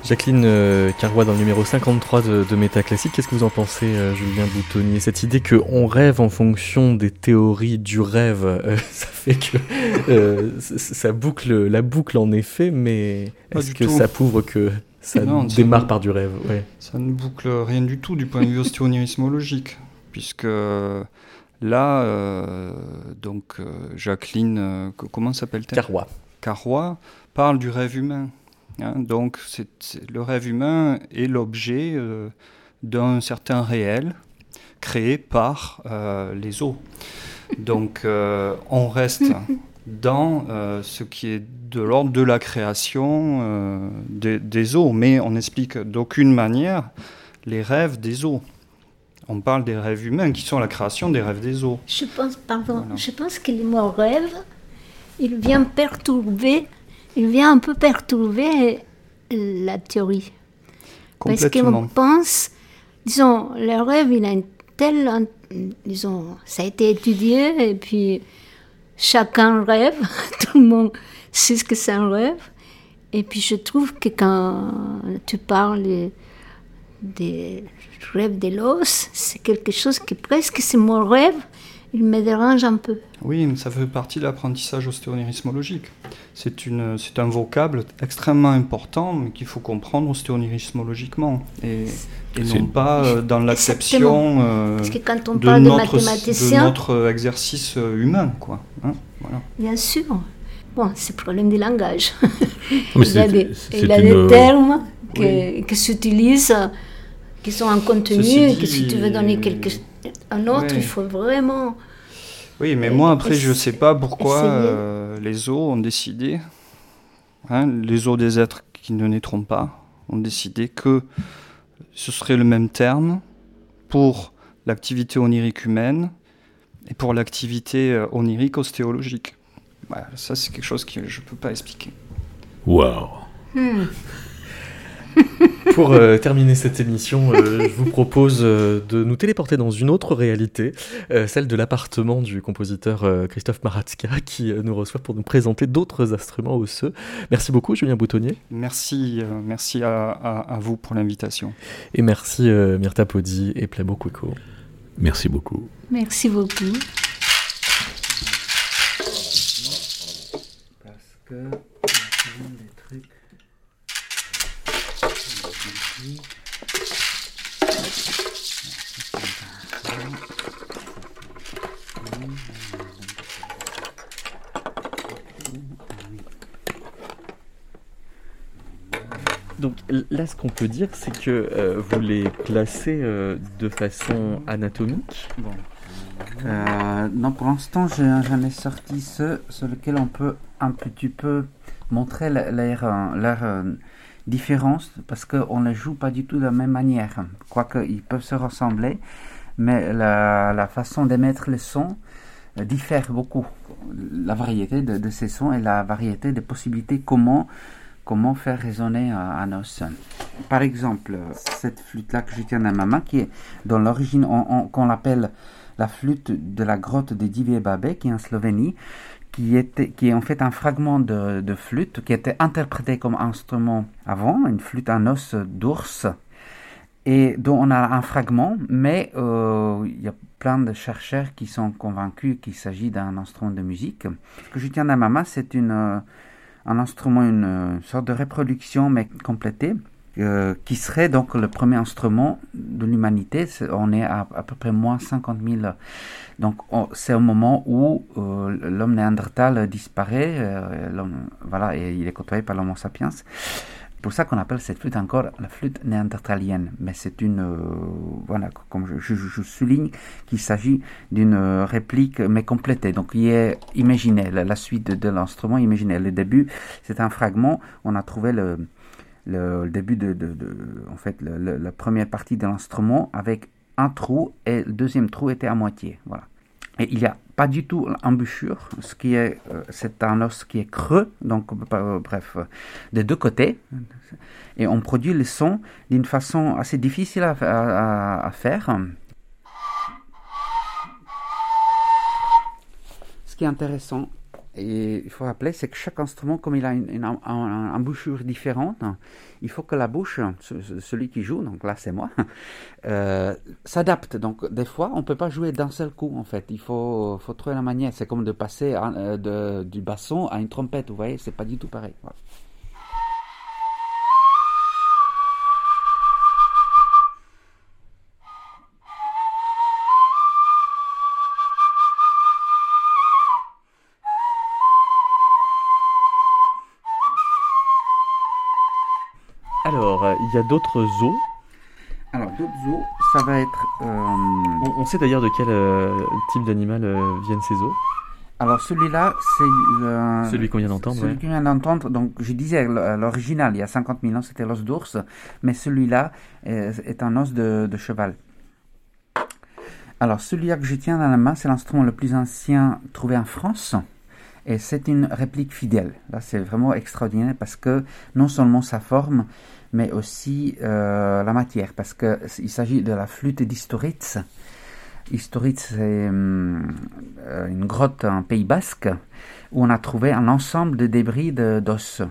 Jacqueline euh, Carrois dans le numéro 53 de, de Métaclassique, qu'est-ce que vous en pensez, euh, Julien Boutonnier Cette idée qu'on rêve en fonction des théories du rêve, euh, [laughs] ça fait que ça boucle la boucle en effet, mais est-ce que ça prouve que ça démarre par du rêve? Ça ne boucle rien du tout du point de vue ostéonirismologique, puisque là, donc Jacqueline, comment s'appelle-t-elle? Carrois. Carrois parle du rêve humain. Hein, donc le rêve humain est l'objet euh, d'un certain réel créé par euh, les eaux. Donc euh, on reste [laughs] dans ce qui est de l'ordre de la création des, eaux, mais on n'explique d'aucune manière les rêves des eaux. On parle des rêves humains qui sont la création des rêves des eaux. Je pense, pardon, je pense que le mot rêve, il vient perturber il vient un peu perturber la théorie. Parce qu'on pense, disons, le rêve, il a une telle. Disons, ça a été étudié, et puis chacun rêve, [laughs] tout le monde sait ce que c'est un rêve. Et puis je trouve que quand tu parles des rêves de l'os, c'est quelque chose qui presque c'est mon rêve, il me dérange un peu. Oui, mais ça fait partie de l'apprentissage ostéonirismologique. C'est, c'est un vocable extrêmement important, mais qu'il faut comprendre ostéonirismologiquement. Et, et non pas euh, dans l'acception euh, Parce que quand on parle de, notre, de notre exercice euh, humain. Quoi. Hein, voilà. Bien sûr. Bon, c'est le problème du langage. [laughs] il y a des, il a des termes qui s'utilisent, qui sont en contenu, et que si tu veux donner quelque, un autre, il faut vraiment Oui, mais moi après, je ne sais pas pourquoi euh, les zoos ont décidé, hein, les zoos des êtres qui ne naîtront pas, ont décidé que ce serait le même terme pour l'activité onirique humaine et pour l'activité euh, onirique ostéologique. ça, c'est quelque chose que je ne peux pas expliquer. Waouh hmm. Pour euh, terminer cette émission, euh, je vous propose de nous téléporter dans une autre réalité, celle de l'appartement du compositeur Christophe Maratska, qui nous reçoit pour nous présenter d'autres instruments osseux. Merci beaucoup, Julien Boutonnier. Merci, merci à, vous pour l'invitation. Et merci Myrta Podi et Plabo Kweko. Merci beaucoup. Merci beaucoup. Parce que des trucs. Donc là, ce qu'on peut dire, c'est que euh, vous les placez euh, de façon anatomique. Bon. Euh, non, pour l'instant, j'en ai sorti ceux sur lesquels on peut un petit peu montrer leur, différence, parce qu'on ne les joue pas du tout de la même manière. Quoique, ils peuvent se ressembler, mais la, façon d'émettre les sons diffère beaucoup. La variété de, de, ces sons et la variété des possibilités, comment comment faire résonner un os. Par exemple, cette flûte-là que je tiens dans ma main, qui est dans l'origine, qu'on l'appelle la flûte de la grotte de Divie Babe, qui est en Slovénie, qui, est en fait un fragment de, flûte qui était interprété comme instrument avant, une flûte en os d'ours, et dont on a un fragment, mais euh, il y a plein de chercheurs qui sont convaincus qu'il s'agit d'un instrument de musique. Ce que je tiens dans ma main, c'est une un instrument, une, sorte de reproduction mais complétée, euh, qui serait donc le premier instrument de l'humanité. On est à à peu près moins 50 000. Donc c'est au moment où euh, l'homme néandertal disparaît, euh, voilà, et il est côtoyé par l'homo sapiens pour ça qu'on appelle cette flûte encore la flûte néandertalienne. Mais c'est une, euh, voilà, comme je, souligne, qu'il s'agit d'une réplique mais complétée. Donc il est imaginé, la, suite de, l'instrument imaginé. Le début, c'est un fragment, on a trouvé le, début de, de, en fait, la première partie de l'instrument avec un trou et le deuxième trou était à moitié. Voilà. Et il n'y a pas du tout l'embouchure, ce qui est, euh, c'est un os qui est creux, donc euh, bref, des deux côtés. Et on produit le son d'une façon assez difficile à, faire. Ce qui est intéressant, il faut rappeler, c'est que chaque instrument, comme il a une, embouchure différente, il faut que la bouche, celui qui joue, donc là c'est moi, [laughs] euh, s'adapte. Donc des fois, on ne peut pas jouer d'un seul coup en fait. Il faut, trouver la manière. C'est comme de passer euh, du basson à une trompette, vous voyez, c'est pas du tout pareil. il y a d'autres zoos. Alors, d'autres zoos, ça va être. Euh, on, sait d'ailleurs de quel euh, type d'animal euh, viennent ces zoos alors celui-là, c'est celui qu'on vient d'entendre. Celui qu'on vient d'entendre. Donc je disais l'original, il y a 50 000 ans, c'était l'os d'ours, mais celui-là est, un os de, de cheval. Alors celui-là que je tiens dans la main, c'est l'instrument le plus ancien trouvé en France. Et c'est une réplique fidèle. Là, c'est vraiment extraordinaire parce que non seulement sa forme, mais aussi euh, la matière, parce qu'il s'agit de la flûte d'Historitz. Historitz, c'est euh, une grotte en Pays Basque où on a trouvé un ensemble de débris d'os. Euh,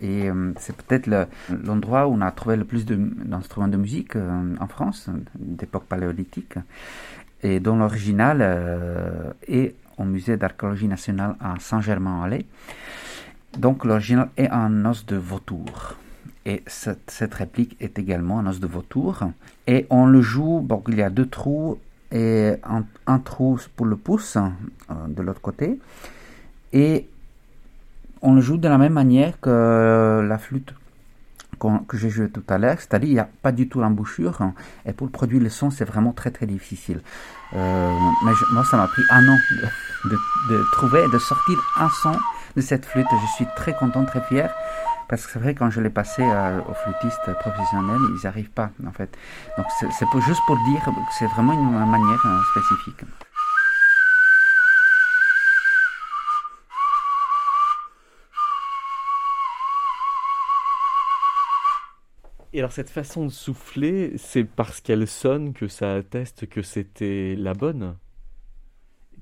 et c'est peut-être l'endroit où on a trouvé le plus d'instruments de, musique en France, d'époque paléolithique, et dont l'original est au musée d'archéologie nationale à Saint-Germain-en-Laye. Donc l'original est un os de vautour. Et cette, réplique est également un os de vautour. Et on le joue, bon, il y a deux trous et un, trou pour le pouce euh, de l'autre côté. Et on le joue de la même manière que la flûte que j'ai joué tout à l'heure, c'est-à-dire il n'y a pas du tout l'embouchure. Et pour produire le son, c'est vraiment très très difficile. Mais moi, ça m'a pris un an de, de, trouver, de sortir un son de cette flûte. Je suis très content, très fier. Parce que c'est vrai, quand je l'ai passé aux flûtistes professionnels, ils n'y arrivent pas, en fait. Donc, c'est juste pour dire que c'est vraiment une manière spécifique. Et alors cette façon de souffler, c'est parce qu'elle sonne que ça atteste que c'était la bonne?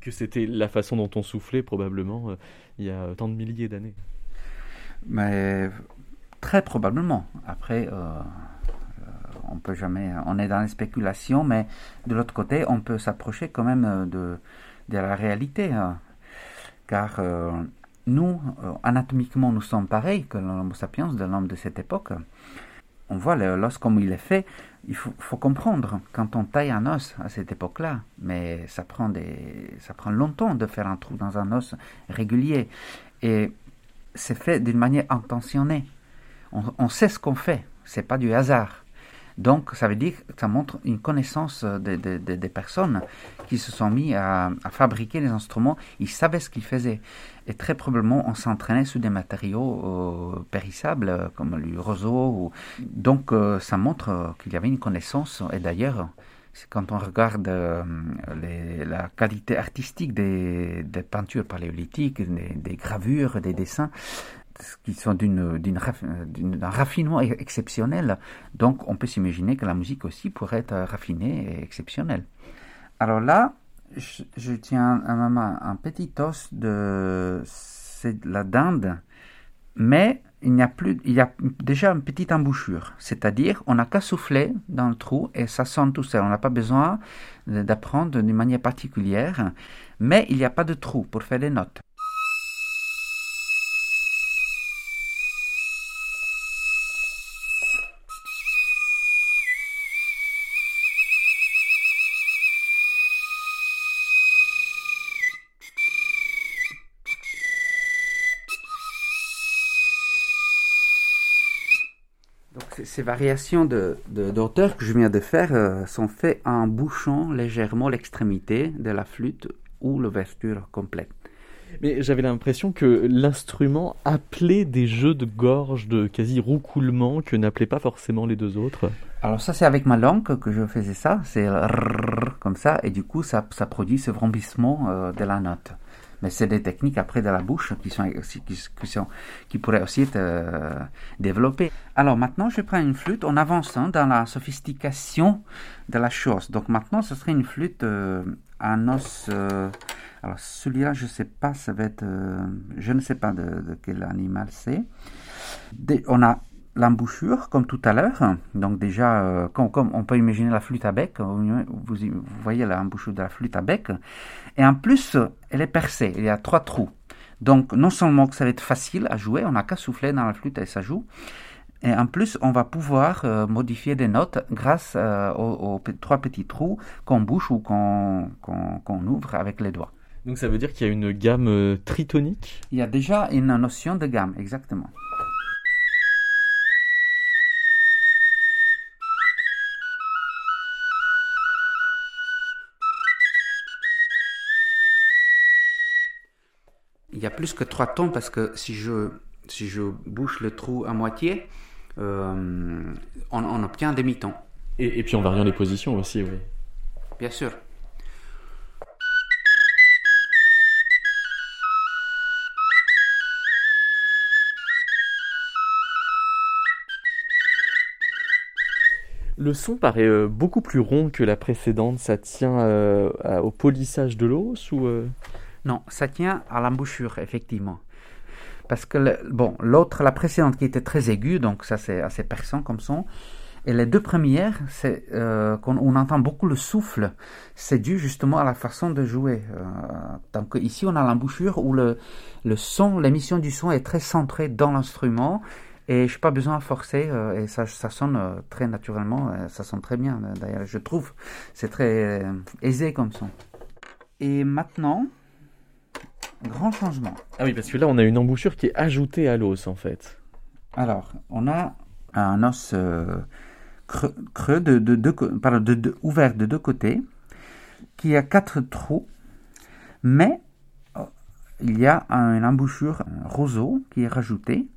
Que c'était la façon dont on soufflait probablement euh, il y a tant de milliers d'années Mais très probablement. Après, euh, euh, on peut jamais... On est dans les spéculations, mais de l'autre côté, on peut s'approcher quand même de, la réalité. Hein. car nous, anatomiquement, nous sommes pareils que l'homme sapiens de l'homme de cette époque on voit l'os comme il est fait. Il faut, comprendre, quand on taille un os à cette époque-là, mais ça prend, longtemps de faire un trou dans un os régulier. Et c'est fait d'une manière intentionnée. On, on sait ce qu'on fait, c'est pas du hasard. Donc, ça veut dire que ça montre une connaissance des personnes qui se sont mis à, fabriquer les instruments. Ils savaient ce qu'ils faisaient. Et très probablement, on s'entraînait sur des matériaux euh, périssables, comme le roseau. Donc, euh, ça montre qu'il y avait une connaissance. Et d'ailleurs, quand on regarde euh, la qualité artistique des, peintures paléolithiques, des, gravures, des dessins, qui sont d'un raffinement exceptionnel. Donc on peut s'imaginer que la musique aussi pourrait être raffinée et exceptionnelle. Alors là, je, tiens à ma main un petit os de, la dinde, mais il y a plus, il y a déjà une petite embouchure, c'est-à-dire on n'a qu'à souffler dans le trou et ça sonne tout seul. On n'a pas besoin d'apprendre d'une manière particulière, mais il n'y a pas de trou pour faire des notes. Ces variations de, d'auteur que je viens de faire euh, sont faites en bouchant légèrement l'extrémité de la flûte ou l'ouverture complète. Mais j'avais l'impression que l'instrument appelait des jeux de gorge, de quasi roucoulement, que n'appelaient pas forcément les deux autres. Alors ça, c'est avec ma langue que je faisais ça, c'est comme ça, et du coup, ça, ça produit ce vrombissement euh, de la note. Mais c'est des techniques après de la bouche qui, sont, qui, sont, qui pourraient aussi être euh, développées. Alors maintenant, je prends une flûte. On avance hein, dans la sophistication de la chose. Donc maintenant, ce serait une flûte euh, os. Euh, alors celui-là, je ne sais pas, ça va être. je ne sais pas de quel animal c'est. On a l'embouchure, comme tout à l'heure. Donc déjà, euh, comme, on peut imaginer la flûte à bec, vous, voyez l'embouchure de la flûte à bec. Et en plus, elle est percée, il y a trois trous. Donc non seulement que ça va être facile à jouer, on n'a qu'à souffler dans la flûte et ça joue. Et en plus, on va pouvoir euh, modifier des notes grâce euh, aux, trois petits trous qu'on bouche ou qu'on ouvre avec les doigts. Donc ça veut dire qu'il y a une gamme tritonique? Il y a déjà une notion de gamme, exactement. Il y a plus que trois tons parce que si je, si je bouche le trou à moitié, euh, on, obtient un demi-ton. Et, puis en variant les positions aussi, oui. Bien sûr. Le son paraît euh, beaucoup plus rond que la précédente. Ça tient euh, au polissage de l'os ou non, ça tient à l'embouchure, effectivement. Parce que, bon, l'autre, la précédente qui était très aiguë, donc ça c'est assez perçant comme son. Et les deux premières, c'est euh, qu'on on entend beaucoup le souffle. C'est dû justement à la façon de jouer. Euh, donc ici, on a l'embouchure où le, son, l'émission du son est très centrée dans l'instrument. Et je n'ai pas besoin de forcer, euh, et ça, ça sonne très naturellement, ça sonne très bien d'ailleurs, je trouve. C'est très aisé comme son. Et maintenant, grand changement. Ah oui, parce que là, on a une embouchure qui est ajoutée à l'os, en fait. Alors, on a un os euh, creux, de, de, de, ouvert de deux côtés. qui a quatre trous, mais euh, il y a une embouchure un roseau qui est rajouté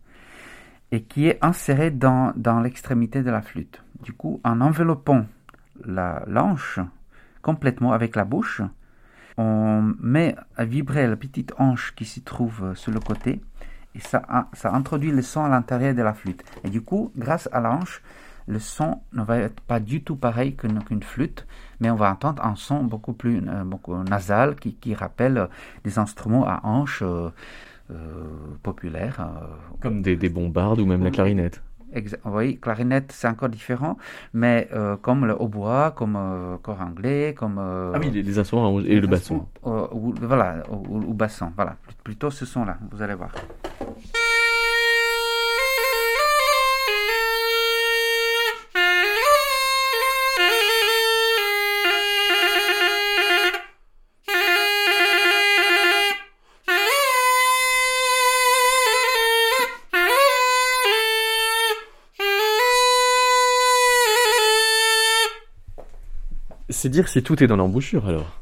et qui est inséré dans, dans l'extrémité de la flûte. Du coup, en enveloppant la l'anche complètement avec la bouche, on met à vibrer la petite hanche qui s'y trouve sur le côté et ça, ça introduit le son à l'intérieur de la flûte. Et du coup, grâce à la hanche, le son ne va être pas du tout pareil qu'une flûte, mais on va entendre un son beaucoup plus euh, beaucoup nasal qui, qui, rappelle des instruments à hanche euh, euh, populaires. Comme des, des bombardes ou même la clarinette. Oui, clarinette, c'est encore différent, mais comme le hautbois, comme euh, corps anglais, comme... ah oui, les, instruments et le basson. voilà, ou, ou, basson, voilà, plutôt ce son-là, vous allez voir. C'est dire si tout est dans l'embouchure alors.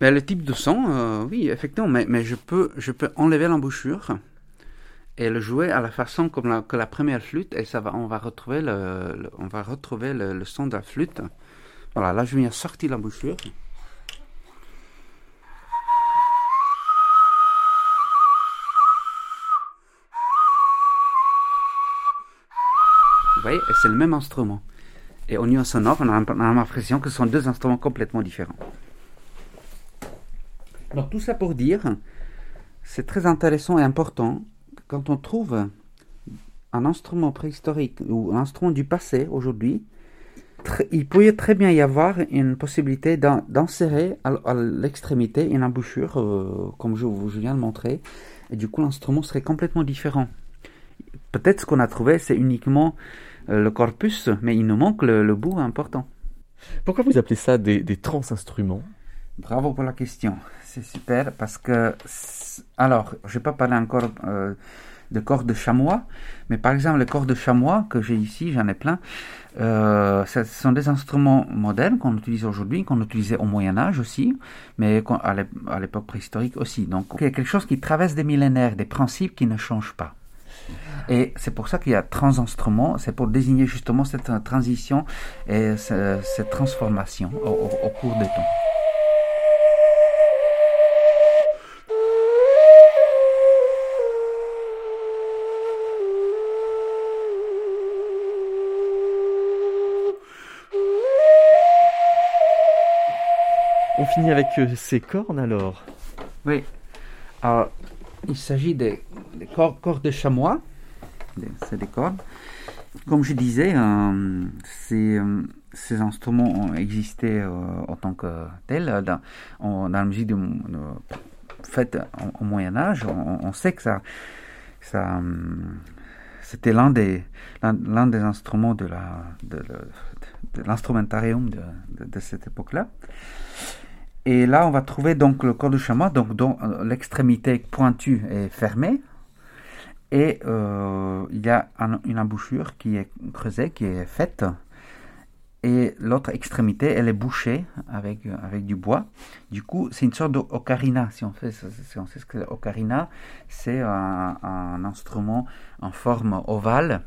Ben, le type de son, euh, oui, effectivement, mais, mais, je, peux, je peux enlever l'embouchure et le jouer à la façon comme la, que la première flûte et ça va, on va retrouver le, on va retrouver le, son de la flûte. Voilà, là je viens sortir l'embouchure. Vous voyez, c'est le même instrument. Et au niveau sonore, on a, l'impression que ce sont deux instruments complètement différents. Alors tout ça pour dire, c'est très intéressant et important quand on trouve un instrument préhistorique ou un instrument du passé aujourd'hui, il pourrait très bien y avoir une possibilité d'insérer à, l'extrémité une embouchure, euh, comme je viens de montrer, et du coup l'instrument serait complètement différent. Peut-être ce qu'on a trouvé, c'est uniquement euh, le corpus, mais il nous manque le, bout important. Pourquoi vous appelez ça des, des trans-instruments? Bravo pour la question. C'est super parce que, alors, je n'ai pas parlé encore euh, de corps de chamois, mais par exemple, les corps de chamois que j'ai ici, j'en ai plein, euh, ce sont des instruments modernes qu'on utilise aujourd'hui, qu'on utilisait au Moyen-Âge aussi, mais à l'époque préhistorique aussi. Donc, il y a quelque chose qui traverse des millénaires, des principes qui ne changent pas. Et c'est pour ça qu'il y a trans-instruments, c'est pour désigner justement cette transition et cette transformation au, cours des temps. On finit avec euh, ces cornes alors Oui. Alors, il s'agit des, cordes de chamois c'est des cordes. Comme je disais, euh, euh, ces, instruments ont existé euh, en tant que tels dans, la musique faite au, Moyen Âge. On, sait que ça, c'était l'un des, des instruments de, l'instrumentarium de, cette époque-là. Et là, on va trouver donc le corps de chamois, donc dont l'extrémité pointue est fermée, et euh, il y a une embouchure qui est creusée, qui est faite. Et l'autre extrémité, elle est bouchée avec, avec du bois. Du coup, c'est une sorte d'ocarina. Si on, si on sait ce que l'ocarina, c'est un, instrument en forme ovale.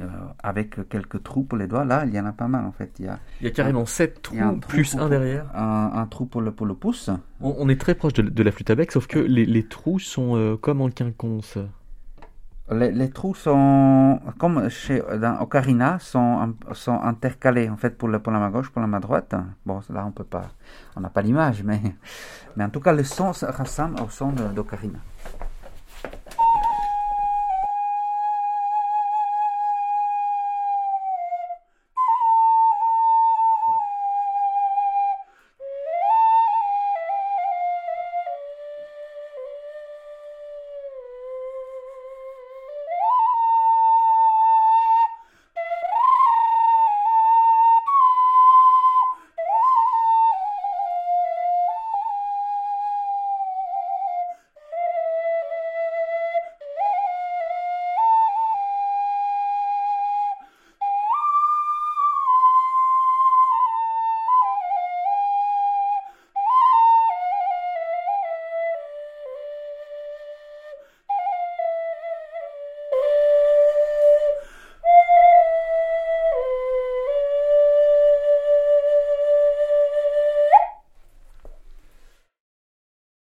Euh, avec quelques trous pour les doigts. Là, il y en a pas mal en fait. Il y a, il y a carrément sept trous, plus un derrière. Un, trou pour le, pour le pouce. On, est très proche de, la flûte à bec, sauf que les, les trous sont euh, comme en quinconce. Les, trous sont, comme chez, dans Ocarina, sont, sont intercalés, en fait, pour, le, pour la main gauche, pour la main droite. Bon, là, on peut pas, on n'a pas l'image, mais, mais en tout cas, le son ressemble au son d'Ocarina.